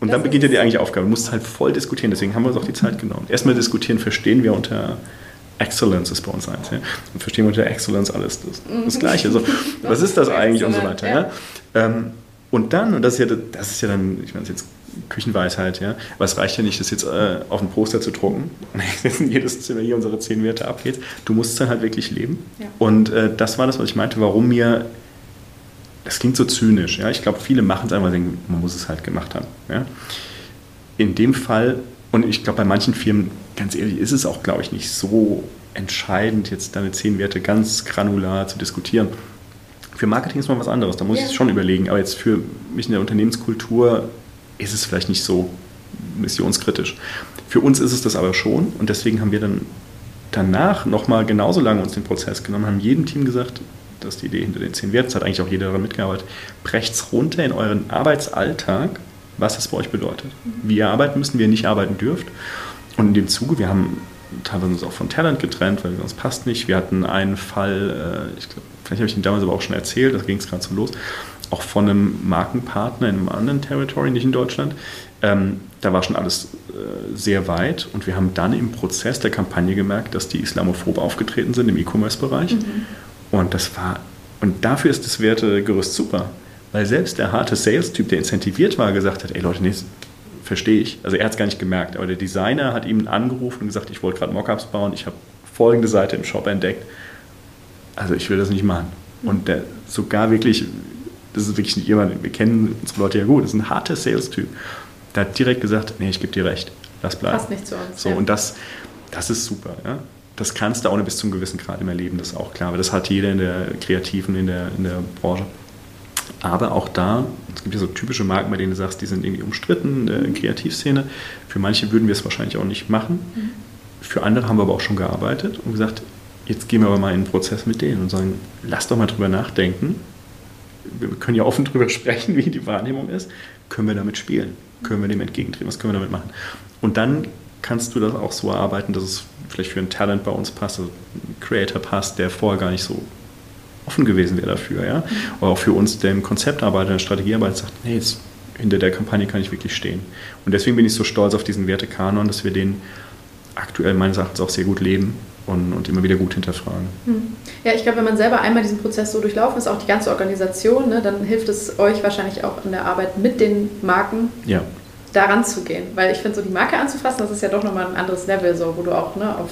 und das dann beginnt ja die eigentliche Aufgabe. Du musst halt voll diskutieren, deswegen haben wir uns auch die Zeit genommen. Erstmal diskutieren, verstehen wir unter Excellence ist bei uns eins. Ja? Und verstehen wir unter Excellence alles das, das Gleiche. So, was ist das eigentlich und so weiter. Ja? Ähm, und dann, und das ist ja, das ist ja dann, ich meine, das ist jetzt Küchenweisheit, ja, aber es reicht ja nicht, das jetzt äh, auf ein Poster zu drucken und in jedes Zimmer hier unsere zehn Werte abgeht. Du musst es dann halt wirklich leben. Ja. Und äh, das war das, was ich meinte, warum mir das klingt so zynisch. Ja? Ich glaube, viele machen es einfach, denken, man muss es halt gemacht haben. Ja? In dem Fall, und ich glaube, bei manchen Firmen, ganz ehrlich, ist es auch, glaube ich, nicht so entscheidend, jetzt deine zehn Werte ganz granular zu diskutieren. Für Marketing ist mal was anderes, da muss ja. ich es schon überlegen. Aber jetzt für mich in der Unternehmenskultur ist es vielleicht nicht so missionskritisch. Für uns ist es das aber schon und deswegen haben wir dann danach nochmal genauso lange uns den Prozess genommen, haben jedem Team gesagt, das ist die Idee hinter den zehn Werten, das hat eigentlich auch jeder daran mitgearbeitet, brecht's runter in euren Arbeitsalltag, was das bei euch bedeutet. Wie ihr arbeiten müsst, wie ihr nicht arbeiten dürft. Und in dem Zuge, wir haben teilweise uns auch von Talent getrennt, weil uns passt nicht. Wir hatten einen Fall, äh, ich glaube, vielleicht habe ich ihn damals aber auch schon erzählt, da ging es gerade so los, auch von einem Markenpartner in einem anderen Territory, nicht in Deutschland. Ähm, da war schon alles äh, sehr weit und wir haben dann im Prozess der Kampagne gemerkt, dass die islamophob aufgetreten sind im E-Commerce-Bereich. Mhm. Und das war, und dafür ist das Wertegerüst super. Weil selbst der harte Sales-Typ, der incentiviert war, gesagt hat, ey Leute, nee, verstehe ich. Also er hat es gar nicht gemerkt, aber der Designer hat ihm angerufen und gesagt, ich wollte gerade Mockups bauen, ich habe folgende Seite im Shop entdeckt. Also ich will das nicht machen. Und der sogar wirklich, das ist wirklich nicht jemand, wir kennen unsere Leute ja gut, das ist ein harter Sales-Typ. Der hat direkt gesagt, nee, ich gebe dir recht, lass bleiben. Passt nicht zu uns. So, ja. und das, das ist super. Ja? das kannst du auch nur bis zu einem gewissen Grad im Erleben, das ist auch klar. Aber das hat jeder in der Kreativen, in der, in der Branche. Aber auch da, es gibt ja so typische Marken, bei denen du sagst, die sind irgendwie umstritten in der Kreativszene. Für manche würden wir es wahrscheinlich auch nicht machen. Mhm. Für andere haben wir aber auch schon gearbeitet und gesagt, jetzt gehen wir aber mal in einen Prozess mit denen und sagen, lass doch mal drüber nachdenken. Wir können ja offen drüber sprechen, wie die Wahrnehmung ist. Können wir damit spielen? Können wir dem entgegentreten? Was können wir damit machen? Und dann kannst du das auch so erarbeiten, dass es vielleicht für ein Talent bei uns passt, also ein Creator passt, der vorher gar nicht so offen gewesen wäre dafür, ja. Oder auch für uns, der im Konzept arbeitet, in der Strategie arbeitet, sagt, nee, jetzt, hinter der Kampagne kann ich wirklich stehen. Und deswegen bin ich so stolz auf diesen Wertekanon, dass wir den aktuell meines Erachtens auch sehr gut leben. Und, und immer wieder gut hinterfragen. Hm. Ja, ich glaube, wenn man selber einmal diesen Prozess so durchlaufen ist, auch die ganze Organisation, ne, dann hilft es euch wahrscheinlich auch in der Arbeit mit den Marken. Ja. daran zu gehen. Weil ich finde, so die Marke anzufassen, das ist ja doch nochmal ein anderes Level, so, wo du auch ne, auf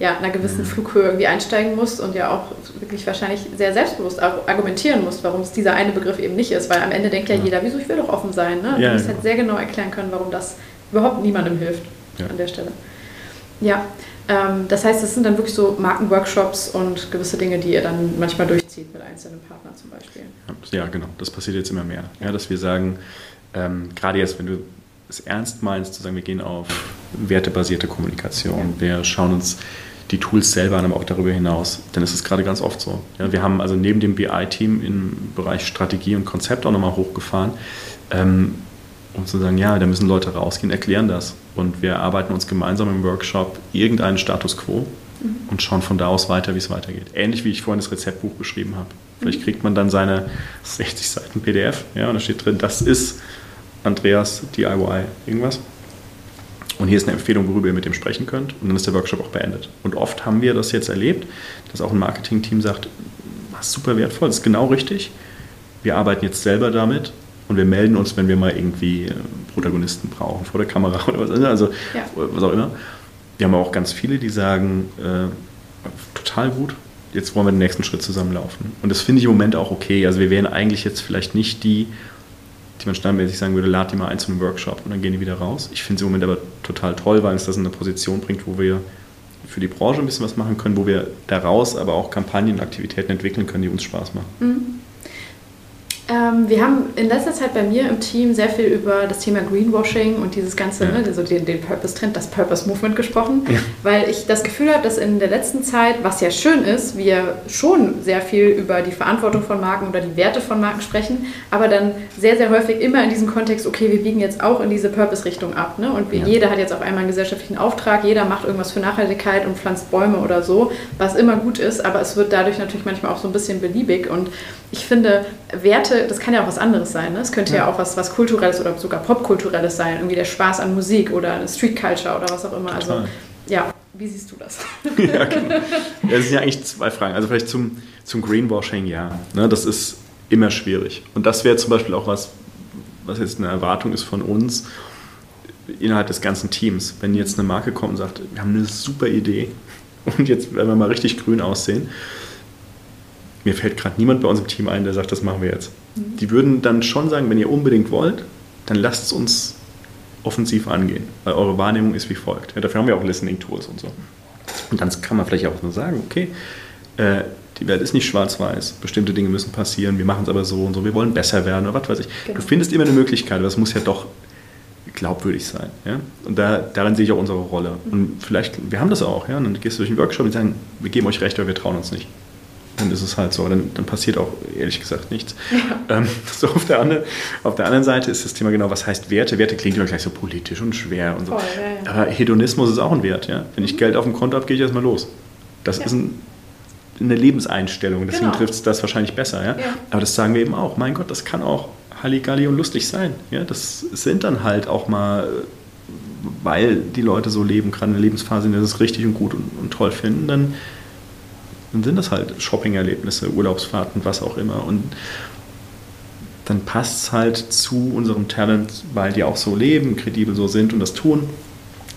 ja, einer gewissen. Flughöhe irgendwie einsteigen musst und ja auch wirklich wahrscheinlich sehr selbstbewusst argumentieren musst, warum es dieser eine Begriff eben nicht ist. Weil am Ende denkt ja, ja. jeder, wieso ich will doch offen sein. Ne? Ja, du musst halt sehr genau erklären können, warum das überhaupt niemandem hilft ja. an der Stelle. Ja, das heißt, es sind dann wirklich so Markenworkshops und gewisse Dinge, die ihr dann manchmal durchzieht mit einzelnen Partnern zum Beispiel. Ja, genau. Das passiert jetzt immer mehr. Ja, dass wir sagen, ähm, gerade jetzt, wenn du es ernst meinst, zu sagen, wir gehen auf wertebasierte Kommunikation, wir schauen uns die Tools selber an, aber auch darüber hinaus, dann ist es gerade ganz oft so. Ja, wir haben also neben dem BI-Team im Bereich Strategie und Konzept auch nochmal hochgefahren, ähm, um zu sagen, ja, da müssen Leute rausgehen, erklären das. Und wir arbeiten uns gemeinsam im Workshop irgendeinen Status quo mhm. und schauen von da aus weiter, wie es weitergeht. Ähnlich wie ich vorhin das Rezeptbuch beschrieben habe. Vielleicht mhm. kriegt man dann seine 60 Seiten PDF, ja, und da steht drin, das ist Andreas DIY irgendwas. Und hier ist eine Empfehlung, worüber ihr mit dem sprechen könnt. Und dann ist der Workshop auch beendet. Und oft haben wir das jetzt erlebt, dass auch ein Marketing-Team sagt, super wertvoll, das ist genau richtig. Wir arbeiten jetzt selber damit und wir melden uns, wenn wir mal irgendwie äh, Protagonisten brauchen vor der Kamera oder was, also ja. was auch immer. Wir haben auch ganz viele, die sagen, äh, total gut, jetzt wollen wir den nächsten Schritt zusammenlaufen. Und das finde ich im Moment auch okay. Also wir wären eigentlich jetzt vielleicht nicht die, die man standardmäßig sagen würde, lad die mal ein zu einem Workshop und dann gehen die wieder raus. Ich finde es im Moment aber total toll, weil uns das in eine Position bringt, wo wir für die Branche ein bisschen was machen können, wo wir daraus aber auch Kampagnen und Aktivitäten entwickeln können, die uns Spaß machen. Mhm. Ähm, wir haben in letzter Zeit bei mir im Team sehr viel über das Thema Greenwashing und dieses ganze, ja. ne, also den, den Purpose-Trend, das Purpose-Movement gesprochen, ja. weil ich das Gefühl habe, dass in der letzten Zeit, was ja schön ist, wir schon sehr viel über die Verantwortung von Marken oder die Werte von Marken sprechen, aber dann sehr, sehr häufig immer in diesem Kontext, okay, wir biegen jetzt auch in diese Purpose-Richtung ab. Ne? Und ja. jeder hat jetzt auf einmal einen gesellschaftlichen Auftrag, jeder macht irgendwas für Nachhaltigkeit und pflanzt Bäume oder so, was immer gut ist, aber es wird dadurch natürlich manchmal auch so ein bisschen beliebig und ich finde, Werte, das kann ja auch was anderes sein. Ne? Es könnte ja. ja, auch was, was Kulturelles oder sogar Popkulturelles sein. Irgendwie der Spaß an Musik oder eine Street Culture oder was auch immer. Also, Total. Also, ja, wie siehst du das? ja, genau. Das sind ja eigentlich zwei Fragen. Also, vielleicht zum, zum Greenwashing, ja. Ne, das ist immer schwierig. Und das wäre zum Beispiel auch was, was jetzt eine Erwartung ist von uns innerhalb des ganzen Teams. Wenn jetzt eine Marke kommt und sagt, wir haben eine super Idee und jetzt werden wir mal richtig grün aussehen mir fällt gerade niemand bei uns im Team ein, der sagt, das machen wir jetzt. Mhm. Die würden dann schon sagen, wenn ihr unbedingt wollt, dann lasst es uns offensiv angehen, weil eure Wahrnehmung ist wie folgt. Ja, dafür haben wir auch Listening-Tools und so. Und dann kann man vielleicht auch nur sagen, okay, äh, die Welt ist nicht schwarz-weiß, bestimmte Dinge müssen passieren, wir machen es aber so und so, wir wollen besser werden oder was weiß ich. Genau. Du findest immer eine Möglichkeit, aber es muss ja doch glaubwürdig sein. Ja? Und da, darin sehe ich auch unsere Rolle. Und vielleicht, wir haben das auch, ja? und dann gehst du durch einen Workshop und sagen, wir geben euch recht, aber wir trauen uns nicht dann ist es halt so. Dann, dann passiert auch ehrlich gesagt nichts. Ja. Ähm, so auf der, andere, auf der anderen Seite ist das Thema genau, was heißt Werte? Werte klingt immer gleich so politisch und schwer und so. Voll, ja, ja. Aber Hedonismus ist auch ein Wert. Ja? Wenn ich mhm. Geld auf dem Konto habe, gehe ich erstmal los. Das ist ein, eine Lebenseinstellung. Deswegen genau. trifft es das wahrscheinlich besser. Ja? Aber das sagen wir eben auch. Mein Gott, das kann auch Halligalli und lustig sein. Ja? Das sind dann halt auch mal weil die Leute so leben, gerade in der Lebensphase, in der sie es richtig und gut und, und toll finden, dann dann sind das halt Shopping-Erlebnisse, Urlaubsfahrten, was auch immer. Und dann passt es halt zu unserem Talent, weil die auch so leben, kredibel so sind und das tun.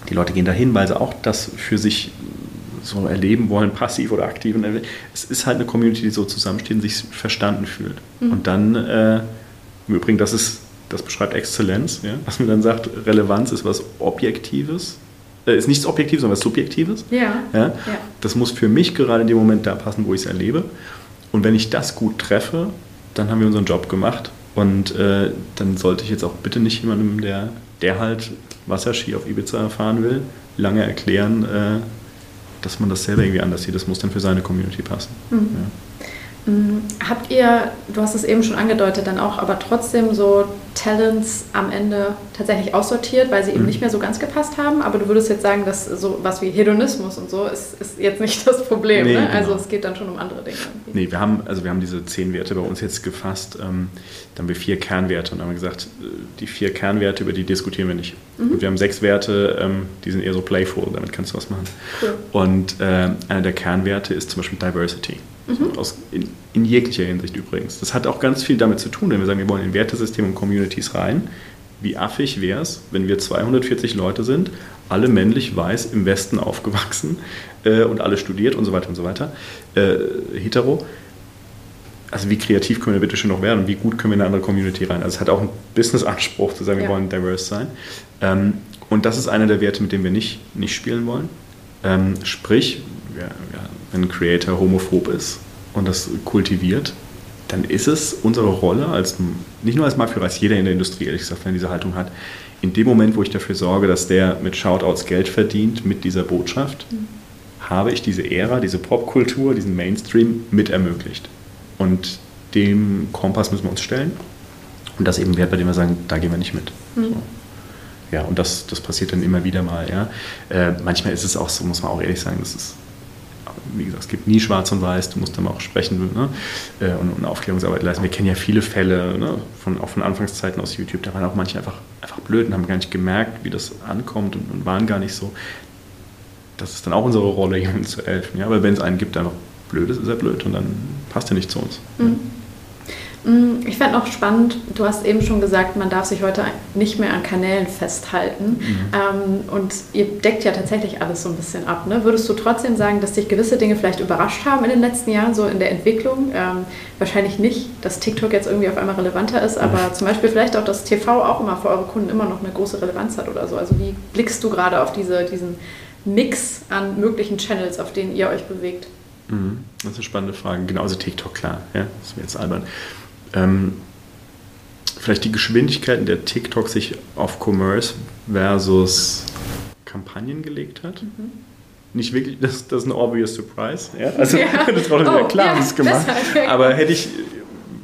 Die Leute gehen dahin, weil sie auch das für sich so erleben wollen, passiv oder aktiv. Es ist halt eine Community, die so zusammensteht und sich verstanden fühlt. Mhm. Und dann, äh, im Übrigen, das ist, das beschreibt Exzellenz, ja? was man dann sagt, Relevanz ist was Objektives, ist nichts Objektives, sondern was Subjektives. Ja. ja. ja. Das muss für mich gerade in dem Moment da passen, wo ich es erlebe. Und wenn ich das gut treffe, dann haben wir unseren Job gemacht. Und äh, dann sollte ich jetzt auch bitte nicht jemandem, der, der halt Wasserski auf Ibiza erfahren will, lange erklären, äh, dass man das selber irgendwie anders sieht. Das muss dann für seine Community passen. Mhm. Ja. Mm, habt ihr, du hast es eben schon angedeutet, dann auch aber trotzdem so Talents am Ende tatsächlich aussortiert, weil sie eben mhm. nicht mehr so ganz gepasst haben? Aber du würdest jetzt sagen, dass so was wie Hedonismus und so ist, ist jetzt nicht das Problem. Nee, ne? Also genau. Also es geht dann schon um andere Dinge. Irgendwie. Nee, wir haben, also wir haben diese zehn Werte bei uns jetzt gefasst. Ähm, dann haben wir vier Kernwerte und haben gesagt, äh, die vier Kernwerte, über die diskutieren wir nicht. Mhm. Und wir haben sechs Werte, ähm, die sind eher so playful, damit kannst du was machen. Cool. Und äh, einer der Kernwerte ist zum Beispiel Diversity. Mhm. Aus, in, in, jeglicher Hinsicht übrigens. Das hat auch ganz viel damit zu tun, wenn wir sagen, wir wollen in Wertesysteme und Communities rein. Wie affig wäre es, wenn wir 240 Leute sind, alle männlich, weiß, im Westen aufgewachsen äh, und alle studiert und so weiter und so weiter, äh, hetero. Also wie kreativ können wir bitte schon noch werden und wie gut können wir in eine andere Community rein? Also es hat auch einen Business-Anspruch zu sagen, wir wollen diverse sein. Ähm, und das ist einer der Werte, mit dem wir nicht, nicht spielen wollen. Ähm, sprich, ja, ja, wenn ein Creator homophob ist und das kultiviert, dann ist es unsere Rolle, als, nicht nur als Marktführer, als jeder in der Industrie, ehrlich gesagt, wenn diese Haltung hat, in dem Moment, wo ich dafür sorge, dass der mit Shoutouts Geld verdient, mit dieser Botschaft, mhm. habe ich diese Ära, diese Popkultur, diesen Mainstream mit ermöglicht. Und dem Kompass müssen wir uns stellen. Und das eben Wert, bei dem wir sagen, da gehen wir nicht mit. Mhm. So. Ja, und das, das passiert dann immer wieder mal. Ja. Äh, manchmal ist es auch so, muss man auch ehrlich sagen, das ist wie gesagt, es gibt nie schwarz und weiß, du musst dann auch sprechen ne? Äh, und, und, Aufklärungsarbeit leisten. Wir kennen ja viele Fälle, ne? von, auch von Anfangszeiten aus YouTube, da waren auch manche einfach, einfach blöd und haben gar nicht gemerkt, wie das ankommt und, und waren gar nicht so. Das ist dann auch unsere Rolle, jemandem zu helfen. Ja? Aber wenn es einen gibt, der einfach blöd ist, ist er blöd und dann passt er nicht zu uns. Mhm. Mm, ich fände noch spannend, du hast eben schon gesagt, man darf sich heute nicht mehr an Kanälen festhalten. Mhm. Ähm, und ihr deckt ja tatsächlich alles so ein bisschen ab. Ne? Würdest du trotzdem sagen, dass dich gewisse Dinge vielleicht überrascht haben in den letzten Jahren, so in der Entwicklung? Ähm, wahrscheinlich nicht, dass TikTok jetzt irgendwie auf einmal relevanter ist, aber mhm. zum Beispiel vielleicht auch, dass TV auch immer für eure Kunden immer noch eine große Relevanz hat oder so. Also wie blickst du gerade auf diese, diesen Mix an möglichen Channels, auf denen ihr euch bewegt? Mhm. Das ist eine spannende Frage. Genauso TikTok, klar. Ja, das ist mir jetzt albern ähm, vielleicht die Geschwindigkeiten der TikTok sich auf Commerce versus Kampagnen gelegt hat. Mhm. Nicht wirklich, das, das ist ein obvious surprise. Ja? Also ja. das war oh, klar, ja, das gemacht. Aber hätte ich,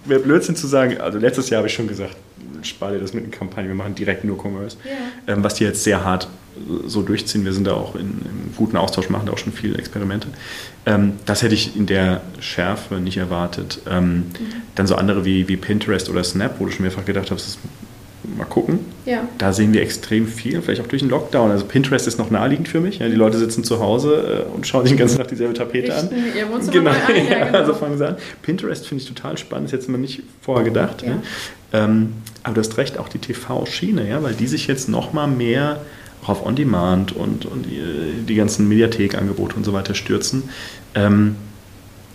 wäre Blödsinn zu sagen, also letztes Jahr habe ich schon gesagt, spare dir das mit einer Kampagne, wir machen direkt nur Commerce. Ja. Ähm, was die jetzt sehr hart so durchziehen, wir sind da auch in, im guten Austausch, machen da auch schon viele Experimente. Ähm, das hätte ich in der Schärfe nicht erwartet. Ähm, mhm. Dann so andere wie, wie Pinterest oder Snap, wo du schon mehrfach gedacht hast, mal gucken. Ja. Da sehen wir extrem viel, vielleicht auch durch den Lockdown. Also Pinterest ist noch naheliegend für mich. Ja, die Leute sitzen zu Hause äh, und schauen sich den ganzen Tag dieselbe Tapete an. Ihr genau. An, ja, genau. Also fangen sie an. Pinterest finde ich total spannend, das hätte man nicht vorher gedacht. Ja. Ähm, aber du hast recht, auch die TV-Schiene, ja, weil die sich jetzt noch mal mehr auf On-Demand und, und die, die ganzen Mediathek-Angebote und so weiter stürzen. Ähm,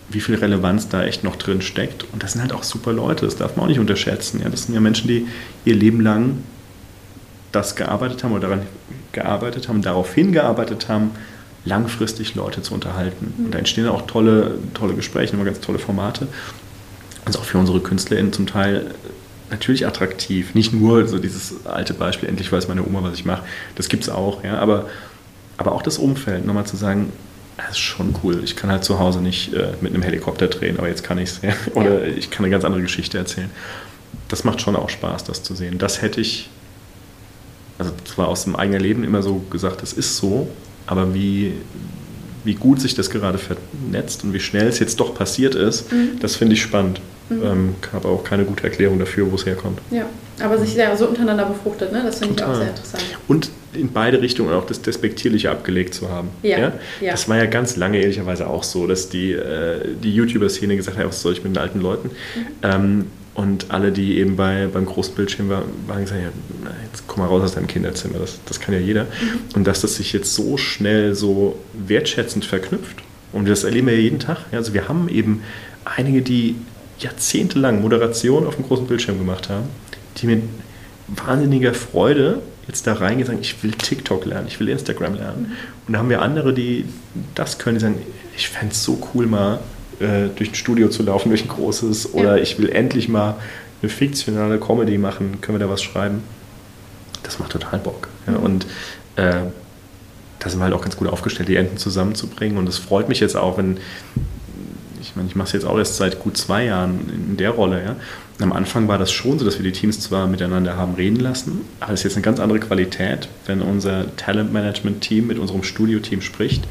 wie viel Relevanz da echt noch drin steckt. Und das sind halt auch super Leute, das darf man auch nicht unterschätzen. Ja, das sind ja Menschen, die ihr Leben lang das gearbeitet haben oder daran gearbeitet haben, darauf hingearbeitet haben, langfristig Leute zu unterhalten. Und da entstehen auch tolle, tolle Gespräche, immer ganz tolle Formate. Also auch für unsere KünstlerInnen zum Teil natürlich attraktiv. Nicht nur so dieses alte Beispiel, endlich weiß meine Oma, was ich mache. Das gibt es auch, ja. Aber, aber auch das Umfeld, nochmal zu sagen, das ist schon cool. Ich kann halt zu Hause nicht äh, mit einem Helikopter drehen, aber jetzt kann ich es. Ja? Oder ich kann eine ganz andere Geschichte erzählen. Das macht schon auch Spaß, das zu sehen. Das hätte ich, also zwar aus dem eigenen Leben immer so gesagt, das ist so, aber wie, wie gut sich das gerade vernetzt und wie schnell es jetzt doch passiert ist, mhm. das finde ich spannend. Mhm. Ähm, habe auch keine gute Erklärung dafür, wo es herkommt. Ja, aber sich ja so untereinander befruchtet, ne? das finde ich auch sehr interessant. Und in beide Richtungen auch das Despektierliche abgelegt zu haben. Ja, ja? ja. Das war ja ganz lange ehrlicherweise auch so, dass die, äh, die YouTuber-Szene gesagt hat, was soll ich mit den alten Leuten? Mhm. Ähm, und alle, die eben bei, beim großen Bildschirm waren, waren gesagt, ja, jetzt komm mal raus aus deinem Kinderzimmer, das, das kann ja jeder. Mhm. Und dass das sich jetzt so schnell so wertschätzend verknüpft. Und das erleben wir ja jeden Tag. Also wir haben eben einige, die jahrzehntelang Moderation auf dem großen Bildschirm gemacht haben, die mit wahnsinniger Freude jetzt da reingehen und sagen, ich will TikTok lernen, ich will Instagram lernen. Und da haben wir andere, die das können, die sagen, ich fände es so cool, mal äh, durch ein Studio zu laufen, durch ein großes, oder ja. ich will endlich mal eine fiktionale Comedy machen, können wir da was schreiben? Das macht total Bock. Ja, mhm. Und äh, da sind wir halt auch ganz gut aufgestellt, die Enden zusammenzubringen. Und es freut mich jetzt auch, wenn ich meine, ich mache es jetzt auch erst seit gut zwei Jahren in der Rolle. Ja. Am Anfang war das schon so, dass wir die Teams zwar miteinander haben reden lassen, aber es ist jetzt eine ganz andere Qualität, wenn unser Talent-Management-Team mit unserem Studio-Team spricht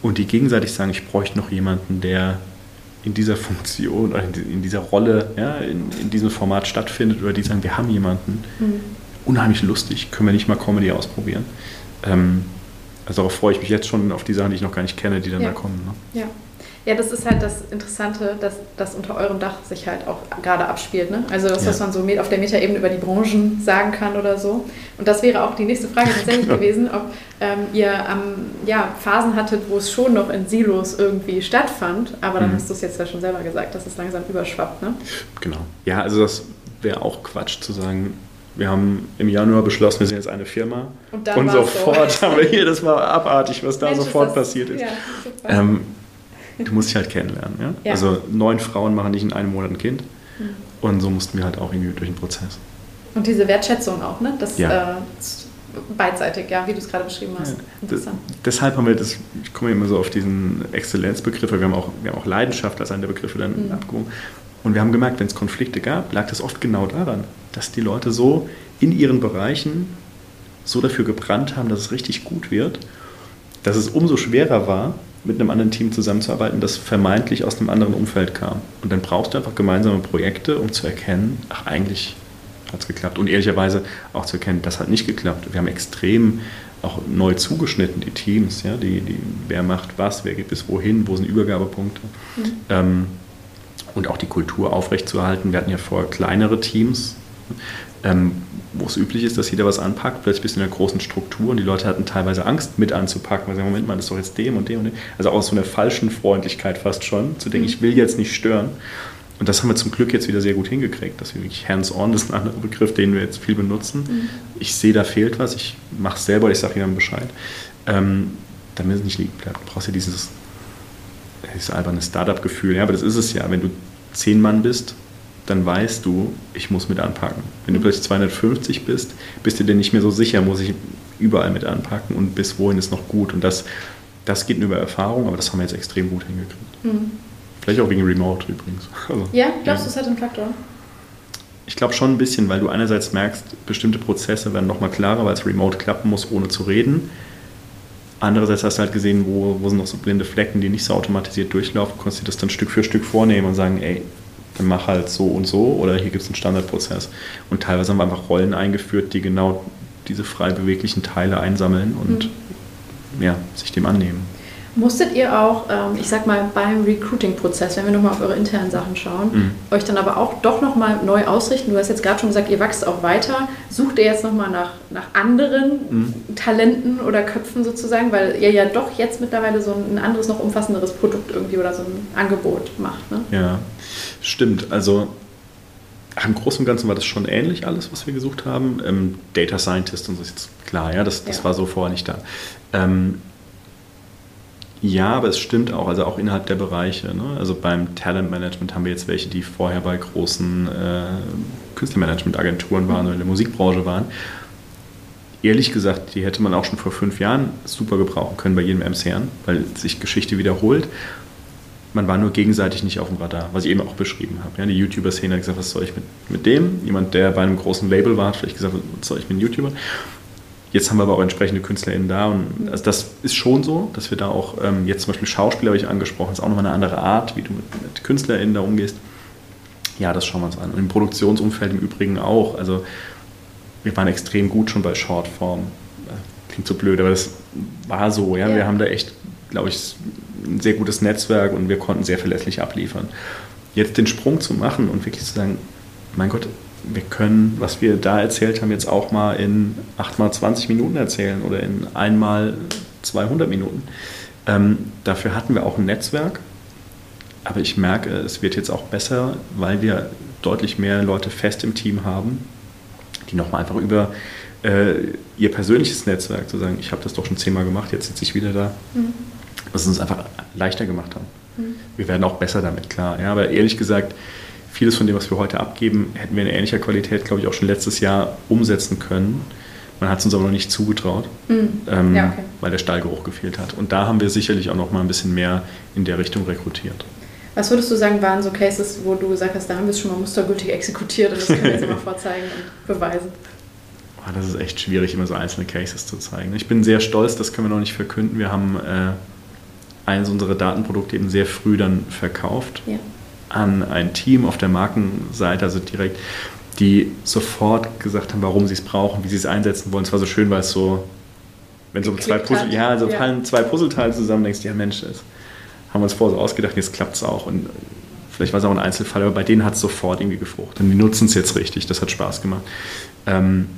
und die gegenseitig sagen, ich bräuchte noch jemanden, der in dieser Funktion oder in dieser Rolle, ja, in, in diesem Format stattfindet oder die sagen, wir haben jemanden, mhm. unheimlich lustig, können wir nicht mal Comedy ausprobieren. Ähm, also darauf freue ich mich jetzt schon auf die Sachen, die ich noch gar nicht kenne, die dann ja. da kommen. Ne? Ja. Ja, das ist halt das Interessante, dass das unter eurem Dach sich halt auch gerade abspielt. Ne? Also das, ja. was man so auf der Metaebene über die Branchen sagen kann oder so. Und das wäre auch die nächste Frage tatsächlich genau. gewesen, ob ähm, ihr ähm, ja, Phasen hattet, wo es schon noch in Silos irgendwie stattfand. Aber dann mhm. hast du es jetzt ja schon selber gesagt, dass es langsam überschwappt. Ne? Genau. Ja, also das wäre auch Quatsch zu sagen, wir haben im Januar beschlossen, wir sind jetzt eine Firma. Und, und sofort so. haben wir hier, das war abartig, was da Mensch, sofort das, passiert ist. Ja, ähm, du musst dich halt kennenlernen. Ja? ja? Also neun Frauen machen nicht in einem Monat ein Kind. Mhm. Und so mussten wir halt auch irgendwie durch den Prozess. Und diese Wertschätzung auch, ne? Das ja. äh, beidseitig, ja, wie du es gerade beschrieben hast. Interessant. Das, deshalb haben wir das, ich komme immer so auf diesen Exzellenzbegriff, wir haben auch, wir haben auch Leidenschaft als einen der Begriffe dann mhm. abgehoben. Und wir haben gemerkt, wenn es Konflikte gab, lag das oft genau daran, dass die Leute so in ihren Bereichen so dafür gebrannt haben, dass es richtig gut wird, dass es umso schwerer war, mit einem anderen Team zusammenzuarbeiten, das vermeintlich aus einem anderen Umfeld kam. Und dann brauchst du einfach gemeinsame Projekte, um zu erkennen, ach, eigentlich hat es geklappt. Und ehrlicherweise auch zu erkennen, das hat nicht geklappt. Wir haben extrem auch neu zugeschnitten, die Teams, ja, die, die, wer macht was, wer geht bis wohin, wo sind Übergabepunkte. Mhm. Ähm, und auch die Kultur aufrechtzuerhalten. Wir hatten ja vorher kleinere Teams, ähm, wo es üblich ist, dass jeder was anpackt, plötzlich bist du in einer großen Struktur und die Leute hatten teilweise Angst mit anzupacken, weil sie sagen, Moment mal, das ist doch jetzt dem und dem und dem. Also aus so einer falschen Freundlichkeit fast schon, zu denken, mhm. ich will jetzt nicht stören. Und das haben wir zum Glück jetzt wieder sehr gut hingekriegt, dass wir wirklich hands-on, das ist ein anderer Begriff, den wir jetzt viel benutzen. Mhm. Ich sehe, da fehlt was, ich mache es selber, ich sage jemandem Bescheid. Ähm, damit es nicht liegen bleibt. Du brauchst ja dieses, dieses alberne Startup-Gefühl. Ja, aber das ist es ja. Wenn du zehn Mann bist, dann weißt du, ich muss mit anpacken. Wenn du plötzlich 250 bist, bist du dir nicht mehr so sicher, muss ich überall mit anpacken und bis wohin ist noch gut. Und das, das geht nur über Erfahrung, aber das haben wir jetzt extrem gut hingekriegt. Mhm. Vielleicht auch wegen Remote übrigens. Also, ja, glaubst du, es hat einen Faktor? Ich glaube schon ein bisschen, weil du einerseits merkst, bestimmte Prozesse werden nochmal klarer, weil es remote klappen muss, ohne zu reden. Andererseits hast du halt gesehen, wo, wo sind noch so blinde Flecken, die nicht so automatisiert durchlaufen, du konntest dir das dann Stück für Stück vornehmen und sagen, ey, dann mach halt so und so oder hier gibt es einen Standardprozess. Und teilweise haben wir einfach Rollen eingeführt, die genau diese frei beweglichen Teile einsammeln und mhm. ja, sich dem annehmen. Musstet ihr auch, ähm, ich sag mal, beim Recruiting-Prozess, wenn wir nochmal auf eure internen Sachen schauen, mhm. euch dann aber auch doch nochmal neu ausrichten? Du hast jetzt gerade schon gesagt, ihr wächst auch weiter. Sucht ihr jetzt nochmal nach, nach anderen mhm. Talenten oder Köpfen sozusagen, weil ihr ja doch jetzt mittlerweile so ein anderes, noch umfassenderes Produkt irgendwie oder so ein Angebot macht? Ne? Ja, stimmt. Also im Großen und Ganzen war das schon ähnlich alles, was wir gesucht haben. Ähm, Data Scientist und so ist jetzt klar, ja, das, das ja. war so vorher nicht da. Ähm, ja, aber es stimmt auch, also auch innerhalb der Bereiche. Ne? Also beim Talentmanagement haben wir jetzt welche, die vorher bei großen äh, Künstlermanagementagenturen waren oder in der Musikbranche waren. Ehrlich gesagt, die hätte man auch schon vor fünf Jahren super gebrauchen können bei jedem MCN, weil sich Geschichte wiederholt. Man war nur gegenseitig nicht auf dem Radar, was ich eben auch beschrieben habe. Ja, die YouTuber-Szene hat gesagt, was soll ich mit, mit dem? Jemand, der bei einem großen Label war, hat vielleicht gesagt, was soll ich mit einem YouTuber? Jetzt haben wir aber auch entsprechende KünstlerInnen da und also das ist schon so, dass wir da auch, ähm, jetzt zum Beispiel Schauspieler habe ich angesprochen, ist auch nochmal eine andere Art, wie du mit, mit KünstlerInnen da umgehst. Ja, das schauen wir uns an. Und im Produktionsumfeld im Übrigen auch. Also wir waren extrem gut schon bei Shortform. Klingt so blöd, aber das war so. Ja? ja. Wir haben da echt, glaube ich, ein sehr gutes Netzwerk und wir konnten sehr verlässlich abliefern. Jetzt den Sprung zu machen und wirklich zu sagen, mein Gott, wir können, was wir da erzählt haben, jetzt auch mal in 8 mal 20 Minuten erzählen oder in einmal 200 Minuten. Ähm, dafür hatten wir auch ein Netzwerk, aber ich merke, es wird jetzt auch besser, weil wir deutlich mehr Leute fest im Team haben, die nochmal einfach über äh, ihr persönliches Netzwerk zu sagen, ich habe das doch schon zehnmal gemacht, jetzt sitze ich wieder da, mhm. dass es uns einfach leichter gemacht haben. Mhm. Wir werden auch besser damit, klar. Ja, aber ehrlich gesagt, vieles von dem, was wir heute abgeben, hätten wir in ähnlicher Qualität, glaube ich, auch schon letztes Jahr umsetzen können. Man hat es uns aber noch nicht zugetraut, mhm. ähm, ja, okay. weil der Stallgeruch gefehlt hat. Und da haben wir sicherlich auch noch mal ein bisschen mehr in der Richtung rekrutiert. Was würdest du sagen, waren so Cases, wo du gesagt hast, da haben wir es schon mal mustergültig exekutiert und das können wir jetzt mal vorzeigen und beweisen? Oh, das ist echt schwierig, immer so einzelne Cases zu zeigen. Ich bin sehr stolz, das können wir noch nicht verkünden. Wir haben äh, eines unserer Datenprodukte eben sehr früh dann verkauft ja. An ein Team auf der Markenseite, also direkt, die sofort gesagt haben, warum sie es brauchen, wie sie es einsetzen wollen. Es war so schön, weil es so, wenn so zwei Puzzle, ja, also ja. fallen zwei Puzzleteile zusammen, denkst du, ja Mensch, das haben wir uns vorher so ausgedacht, jetzt klappt es auch. Und vielleicht war es auch ein Einzelfall, aber bei denen hat es sofort irgendwie gefruchtet. Und die nutzen es jetzt richtig, das hat Spaß gemacht. Ähm,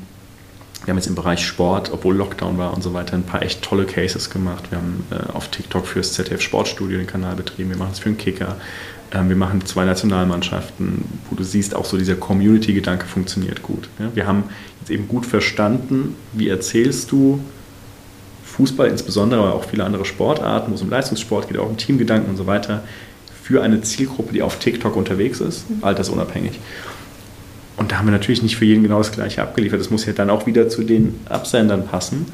wir haben jetzt im Bereich Sport, obwohl Lockdown war und so weiter, ein paar echt tolle Cases gemacht. Wir haben äh, auf TikTok fürs ZDF Sportstudio den Kanal betrieben. Wir machen es für den Kicker. Ähm, wir machen zwei Nationalmannschaften, wo du siehst, auch so dieser Community-Gedanke funktioniert gut. Wir haben jetzt eben gut verstanden, wie erzählst du Fußball insbesondere, aber auch viele andere Sportarten, wo es um Leistungssport geht, auch um Teamgedanken und so weiter, für eine Zielgruppe, die auf TikTok unterwegs ist, mhm. altersunabhängig. Und da haben wir natürlich nicht für jeden genau das Gleiche abgeliefert. Das muss ja dann auch wieder zu den Absendern passen.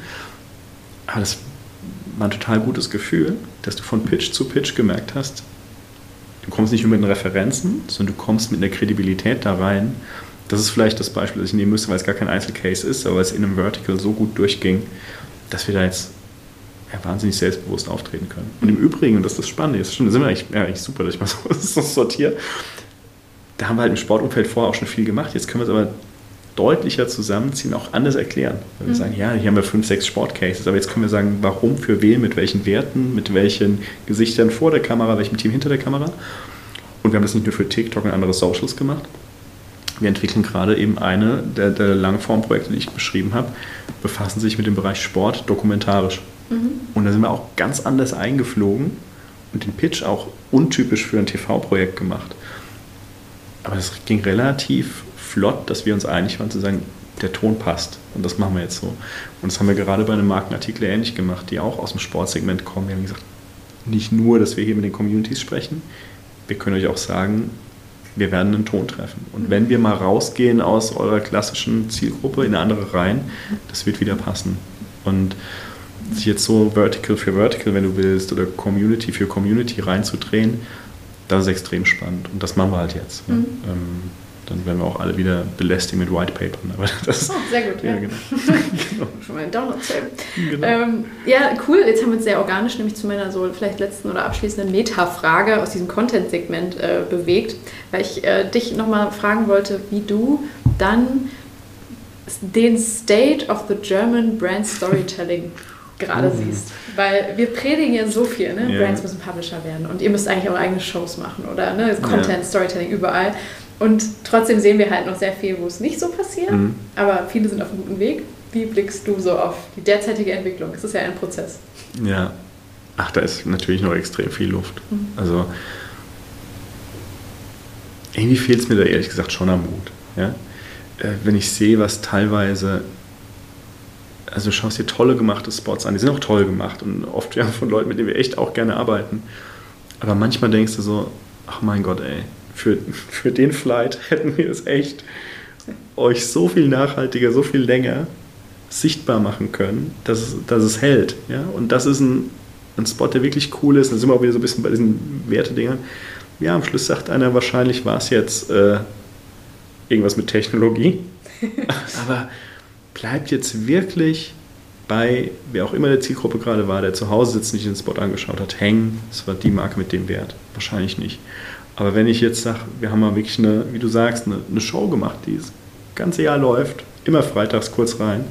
Aber das war ein total gutes Gefühl, dass du von Pitch zu Pitch gemerkt hast, du kommst nicht nur mit den Referenzen, sondern du kommst mit einer Kredibilität da rein. Das ist vielleicht das Beispiel, das ich nehmen müsste, weil es gar kein Einzelcase ist, aber es in einem Vertical so gut durchging, dass wir da jetzt ja, wahnsinnig selbstbewusst auftreten können. Und im Übrigen, und das ist das Spannende, das sind wir eigentlich, ja, eigentlich super, dass ich mal so, so sortiere, da haben wir halt im Sportumfeld vorher auch schon viel gemacht. Jetzt können wir es aber deutlicher zusammenziehen, auch anders erklären. Weil wir mhm. sagen, ja, hier haben wir fünf, sechs Sportcases, aber jetzt können wir sagen, warum, für wen, mit welchen Werten, mit welchen Gesichtern vor der Kamera, welchem Team hinter der Kamera. Und wir haben das nicht nur für TikTok und andere Socials gemacht. Wir entwickeln gerade eben eine der, der Langformprojekte, die ich beschrieben habe, befassen sich mit dem Bereich Sport dokumentarisch. Mhm. Und da sind wir auch ganz anders eingeflogen und den Pitch auch untypisch für ein TV-Projekt gemacht. Aber es ging relativ flott, dass wir uns einig waren zu sagen, der Ton passt. Und das machen wir jetzt so. Und das haben wir gerade bei einem Markenartikel ähnlich gemacht, die auch aus dem Sportsegment kommen. Wir haben gesagt, nicht nur, dass wir hier mit den Communities sprechen, wir können euch auch sagen, wir werden einen Ton treffen. Und wenn wir mal rausgehen aus eurer klassischen Zielgruppe in eine andere rein, das wird wieder passen. Und sich jetzt so Vertical für Vertical, wenn du willst, oder Community für Community reinzudrehen, das ist extrem spannend und das machen wir halt jetzt. Mhm. Ähm, dann werden wir auch alle wieder belästigen mit White Papern. Aber das, oh, sehr gut, ja. ja. Genau. genau. Schon mal einen Download genau. ähm, Ja, cool. Jetzt haben wir uns sehr organisch nämlich zu meiner so vielleicht letzten oder abschließenden Meta-Frage aus diesem Content-Segment äh, bewegt, weil ich äh, dich nochmal fragen wollte, wie du dann den State of the German Brand Storytelling gerade mhm. siehst. Weil wir predigen ja so viel, ne? Yeah. Brands müssen Publisher werden und ihr müsst eigentlich eure eigenen Shows machen oder ne? Content, yeah. Storytelling überall. Und trotzdem sehen wir halt noch sehr viel, wo es nicht so passiert, mhm. aber viele sind auf einem guten Weg. Wie blickst du so auf die derzeitige Entwicklung? Es ist ja ein Prozess. Ja, ach, da ist natürlich noch extrem viel Luft. Mhm. Also irgendwie fehlt es mir da ehrlich gesagt schon am Mut. Ja? Äh, wenn ich sehe, was teilweise also du schaust dir tolle gemachte Spots an, die sind auch toll gemacht und oft ja von Leuten, mit denen wir echt auch gerne arbeiten. Aber manchmal denkst du so, ach mein Gott, ey, für, für den Flight hätten wir es echt euch so viel nachhaltiger, so viel länger sichtbar machen können, dass es, dass es hält. Ja? Und das ist ein, ein Spot, der wirklich cool ist. Da sind wir auch wieder so ein bisschen bei diesen Wertedingern. Ja, am Schluss sagt einer, wahrscheinlich war es jetzt äh, irgendwas mit Technologie. Aber bleibt jetzt wirklich bei, wer auch immer der Zielgruppe gerade war, der zu Hause sitzt, nicht den Spot angeschaut hat, hängen. Das war die Marke mit dem Wert. Wahrscheinlich nicht. Aber wenn ich jetzt sage, wir haben mal wirklich eine, wie du sagst, eine, eine Show gemacht, die das ganze Jahr läuft, immer freitags kurz rein,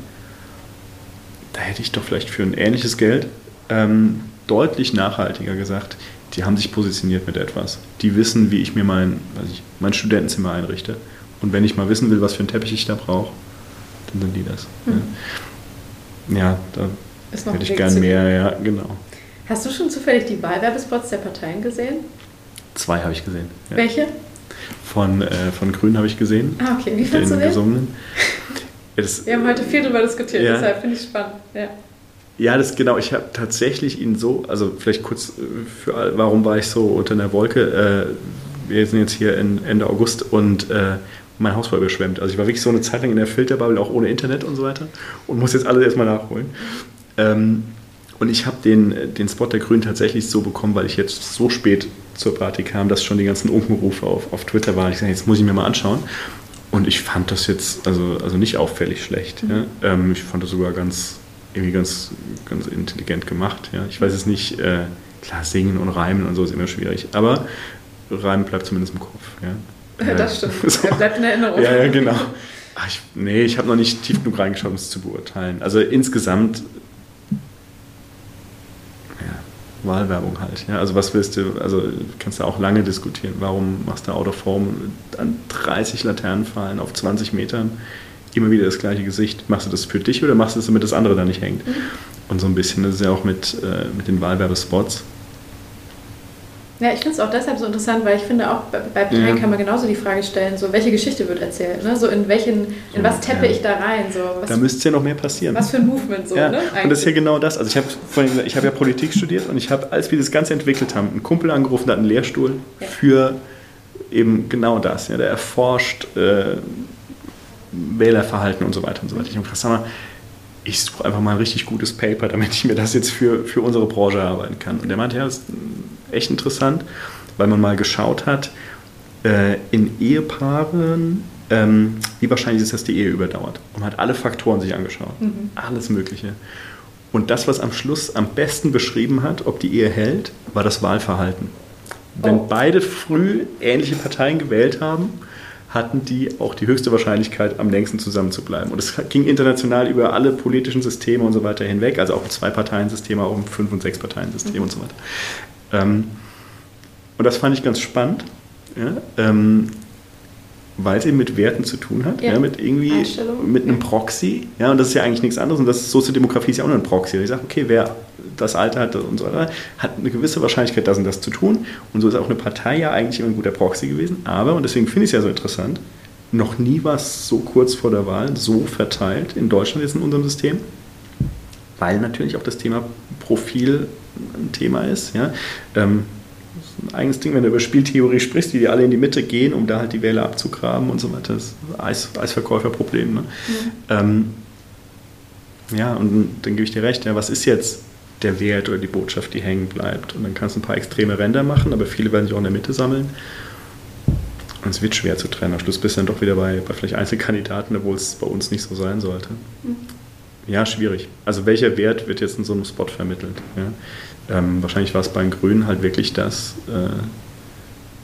da hätte ich doch vielleicht für ein ähnliches Geld ähm, deutlich nachhaltiger gesagt, die haben sich positioniert mit etwas. Die wissen, wie ich mir mein, ich, mein Studentenzimmer einrichte. Und wenn ich mal wissen will, was für einen Teppich ich da brauche, dann sind die das. Mhm. Ja, da hätte ich gern mehr, ja, genau. Hast du schon zufällig die Wahlwerbespots der Parteien gesehen? Zwei habe ich gesehen. Ja. Welche? Von, äh, von Grün habe ich gesehen. Ah, okay. Wie fandest du den? Gesungenen. Das, Wir haben heute viel darüber diskutiert, ja. deshalb finde ich es spannend. Ja. Ja, das genau. Ich habe tatsächlich ihn so, also vielleicht kurz äh, für warum war ich so unter einer Wolke? Äh, wir sind jetzt hier in, Ende August und äh, mein Haus war überschwemmt. Also ich war wirklich so eine Zeit lang in der Filterbubble, auch ohne Internet und so weiter und muss jetzt alles erstmal nachholen. Ähm, Und ich habe den, den Spot der Grünen tatsächlich so bekommen, weil ich jetzt so spät zur Party kam, dass schon die ganzen Unkenrufe auf, auf Twitter waren. Ich sage, jetzt muss ich mir mal anschauen. Und ich fand das jetzt also, also nicht auffällig schlecht. Mhm. Ja. Ähm, ich fand das sogar ganz, irgendwie ganz, ganz intelligent gemacht. Ja. Ich weiß es nicht, äh, klar, singen und reimen und so ist immer schwierig, aber reimen bleibt zumindest im Kopf. Ja. ja das stimmt. So. Er bleibt in Erinnerung. Ja, ja genau. Ach, ich, nee, ich habe noch nicht tief genug reingeschaut, um es zu beurteilen. Also insgesamt Wahlwerbung halt. Ja? Also was willst du, also kannst du auch lange diskutieren, warum machst du Out of Home an 30 Laternenfallen auf 20 Metern immer wieder das gleiche Gesicht? Machst du das für dich oder machst du das, damit das andere da nicht hängt? Mhm. Und so ein bisschen, das ist ja auch mit, äh, mit den Wahlwerbespots. Ja, ich finde es auch deshalb so interessant, weil ich finde, auch bei, bei Parteien ja. kann man genauso die Frage stellen, so welche Geschichte wird erzählt, ne? so in welchen, in was teppe ja. ich da rein, so was, Da müsste ja noch mehr passieren. Was für ein Movement so, ja. ne? Und das ist ja genau das. Also ich habe ich habe ja Politik studiert und ich habe, als wir das Ganze entwickelt haben, einen Kumpel angerufen, der hat einen Lehrstuhl für eben genau das. Ja, der erforscht äh, Wählerverhalten und so weiter und so weiter. Ich habe gesagt, sag mal, ich suche einfach mal ein richtig gutes Paper, damit ich mir das jetzt für, für unsere Branche erarbeiten kann. Und der meinte, ja, das ist echt interessant, weil man mal geschaut hat, äh, in Ehepaaren, ähm, wie wahrscheinlich ist, dass die Ehe überdauert. Und man hat alle Faktoren sich angeschaut. Mhm. Alles Mögliche. Und das, was am Schluss am besten beschrieben hat, ob die Ehe hält, war das Wahlverhalten. Wenn oh. beide früh ähnliche Parteien gewählt haben, hatten die auch die höchste Wahrscheinlichkeit, am längsten zusammen zu bleiben. Und es ging international über alle politischen Systeme und so weiter hinweg, also auch ein Zwei-Parteien-System, auch ein Fünf- und Sechs-Parteien-System mhm. und so weiter. Ähm, und das fand ich ganz spannend, ja, ähm, weil es eben mit Werten zu tun hat, ja, ja mit irgendwie mit einem Proxy. Ja, und das ist ja eigentlich nichts anderes. Und das Soziodemografie ist ja auch nur ein Proxy. Ich sage, okay, wer das Alter hat und so weiter, hat eine gewisse Wahrscheinlichkeit, das und das zu tun. Und so ist auch eine Partei ja eigentlich immer ein guter Proxy gewesen. Aber, und deswegen finde ich es ja so interessant, noch nie war es so kurz vor der Wahl so verteilt in Deutschland jetzt in unserem System, weil natürlich auch das Thema Profil ein Thema ist. Ja. Ähm, das ist ein eigenes Ding, wenn du über Spieltheorie sprichst, die alle in die Mitte gehen, um da halt die Wähler abzugraben und so weiter. Das ist ein Eis, Eisverkäuferproblem. Ne? Mhm. Ähm, ja, und dann gebe ich dir recht, ja, was ist jetzt der Wert oder die Botschaft, die hängen bleibt? Und dann kannst du ein paar extreme Ränder machen, aber viele werden sich auch in der Mitte sammeln. Und es wird schwer zu trennen. Am Schluss bist du dann doch wieder bei, bei vielleicht Einzelkandidaten, obwohl es bei uns nicht so sein sollte. Ja, schwierig. Also welcher Wert wird jetzt in so einem Spot vermittelt? Ja? Ähm, wahrscheinlich war es bei den Grünen halt wirklich das äh,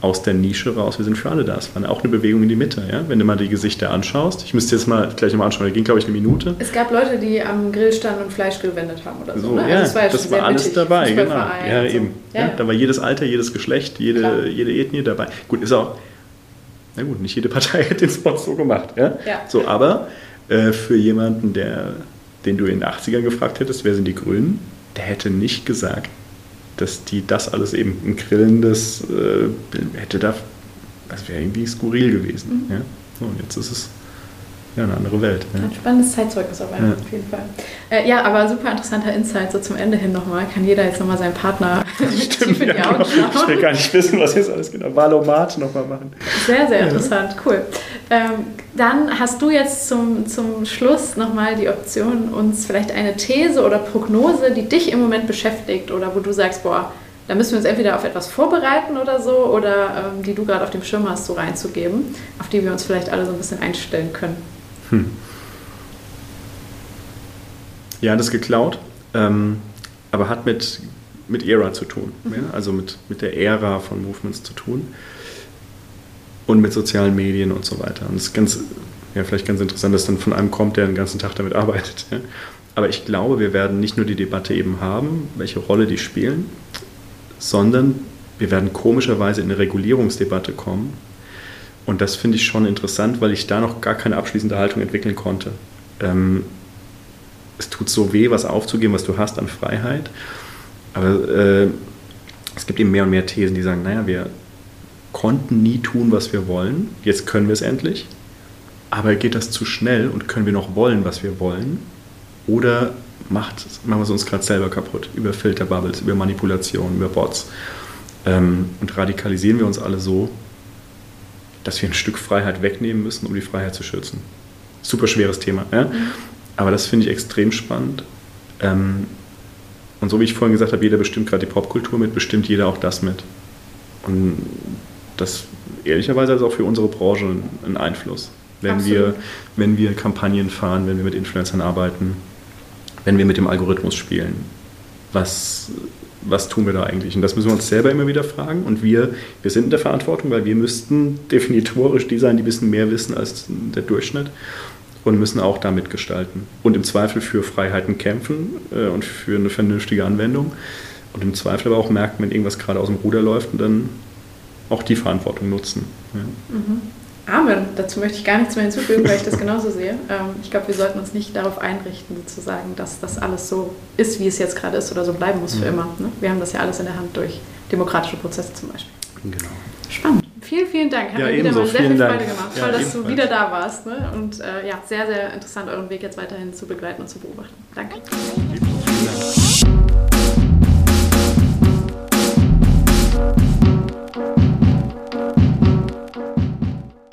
aus der Nische raus, wir sind für alle da. Es war auch eine Bewegung in die Mitte, ja? wenn du mal die Gesichter anschaust. Ich müsste jetzt mal gleich nochmal anschauen, da ging glaube ich eine Minute. Es gab Leute, die am Grill standen und Fleisch gewendet haben oder so. so ne? Ja, also das war, ja das war alles dabei, genau. Ja, so. eben. Ja, ja. Da war jedes Alter, jedes Geschlecht, jede, jede Ethnie dabei. Gut, ist auch, na gut, nicht jede Partei hat den Spot so gemacht. Ja? ja. So, aber äh, für jemanden, der den du in den 80ern gefragt hättest, wer sind die Grünen, der hätte nicht gesagt, dass die das alles eben ein grillendes äh, hätte da, das wäre irgendwie skurril gewesen. Mhm. Ja? So, und jetzt ist es ja, eine andere Welt. Ja. Ein spannendes Zeitzeugnis auf, ja. auf jeden Fall. Äh, ja, aber super interessanter Insight, so zum Ende hin nochmal. Kann jeder jetzt nochmal seinen Partner Stimmt, tief in die ja, genau. Ich will gar nicht wissen, was jetzt alles genau. Valomat nochmal machen. Sehr, sehr interessant, cool. Ähm, dann hast du jetzt zum, zum Schluss nochmal die Option, uns vielleicht eine These oder Prognose, die dich im Moment beschäftigt oder wo du sagst, boah, da müssen wir uns entweder auf etwas vorbereiten oder so, oder ähm, die du gerade auf dem Schirm hast, so reinzugeben, auf die wir uns vielleicht alle so ein bisschen einstellen können. Hm. Ja, das ist geklaut, ähm, aber hat mit, mit Ära zu tun. Mhm. Ja? Also mit, mit der Ära von Movements zu tun und mit sozialen Medien und so weiter. Und es ist ganz, ja, vielleicht ganz interessant, dass dann von einem kommt, der den ganzen Tag damit arbeitet. Ja? Aber ich glaube, wir werden nicht nur die Debatte eben haben, welche Rolle die spielen, sondern wir werden komischerweise in eine Regulierungsdebatte kommen, und das finde ich schon interessant, weil ich da noch gar keine abschließende Haltung entwickeln konnte. Ähm, es tut so weh, was aufzugeben, was du hast an Freiheit. Aber äh, es gibt eben mehr und mehr Thesen, die sagen, naja, wir konnten nie tun, was wir wollen. Jetzt können wir es endlich. Aber geht das zu schnell und können wir noch wollen, was wir wollen? Oder macht, machen wir es uns gerade selber kaputt über Filterbubbles, über Manipulation, über Bots? Ähm, und radikalisieren wir uns alle so, dass wir ein Stück Freiheit wegnehmen müssen, um die Freiheit zu schützen. Super schweres Thema. Ja? Mhm. Aber das finde ich extrem spannend. Ähm, Und so wie ich vorhin gesagt habe, jeder bestimmt gerade die Popkultur mit, bestimmt jeder auch das mit. Und das ehrlicherweise ist auch für unsere Branche ein Einfluss. Wenn wir, wenn wir Kampagnen fahren, wenn wir mit Influencern arbeiten, wenn wir mit dem Algorithmus spielen, was, was tun wir da eigentlich? Und das müssen wir uns selber immer wieder fragen. Und wir, wir sind in der Verantwortung, weil wir müssten definitorisch die sein, die ein bisschen mehr wissen als der Durchschnitt und müssen auch da mitgestalten. Und im Zweifel für Freiheiten kämpfen äh, und für eine vernünftige Anwendung. Und im Zweifel aber auch merken, wenn irgendwas gerade aus dem Ruder läuft und dann auch die Verantwortung nutzen. Ja. Mhm. Amen. Dazu möchte ich gar nichts mehr hinzufügen, weil ich das genauso sehe. Ähm, ich glaube, wir sollten uns nicht darauf einrichten, sozusagen, dass das alles so ist, wie es jetzt gerade ist oder so bleiben muss für mhm. immer. Ne? Wir haben das ja alles in der Hand durch demokratische Prozesse zum Beispiel. Genau. Spannend. Vielen, vielen Dank. Hat ja, mir wieder mal sehr viel Dank. Freude gemacht. Ja, Toll, dass ebenfalls. du wieder da warst. Ne? Und äh, ja, sehr, sehr interessant, euren Weg jetzt weiterhin zu begleiten und zu beobachten. Danke. Vielen Dank.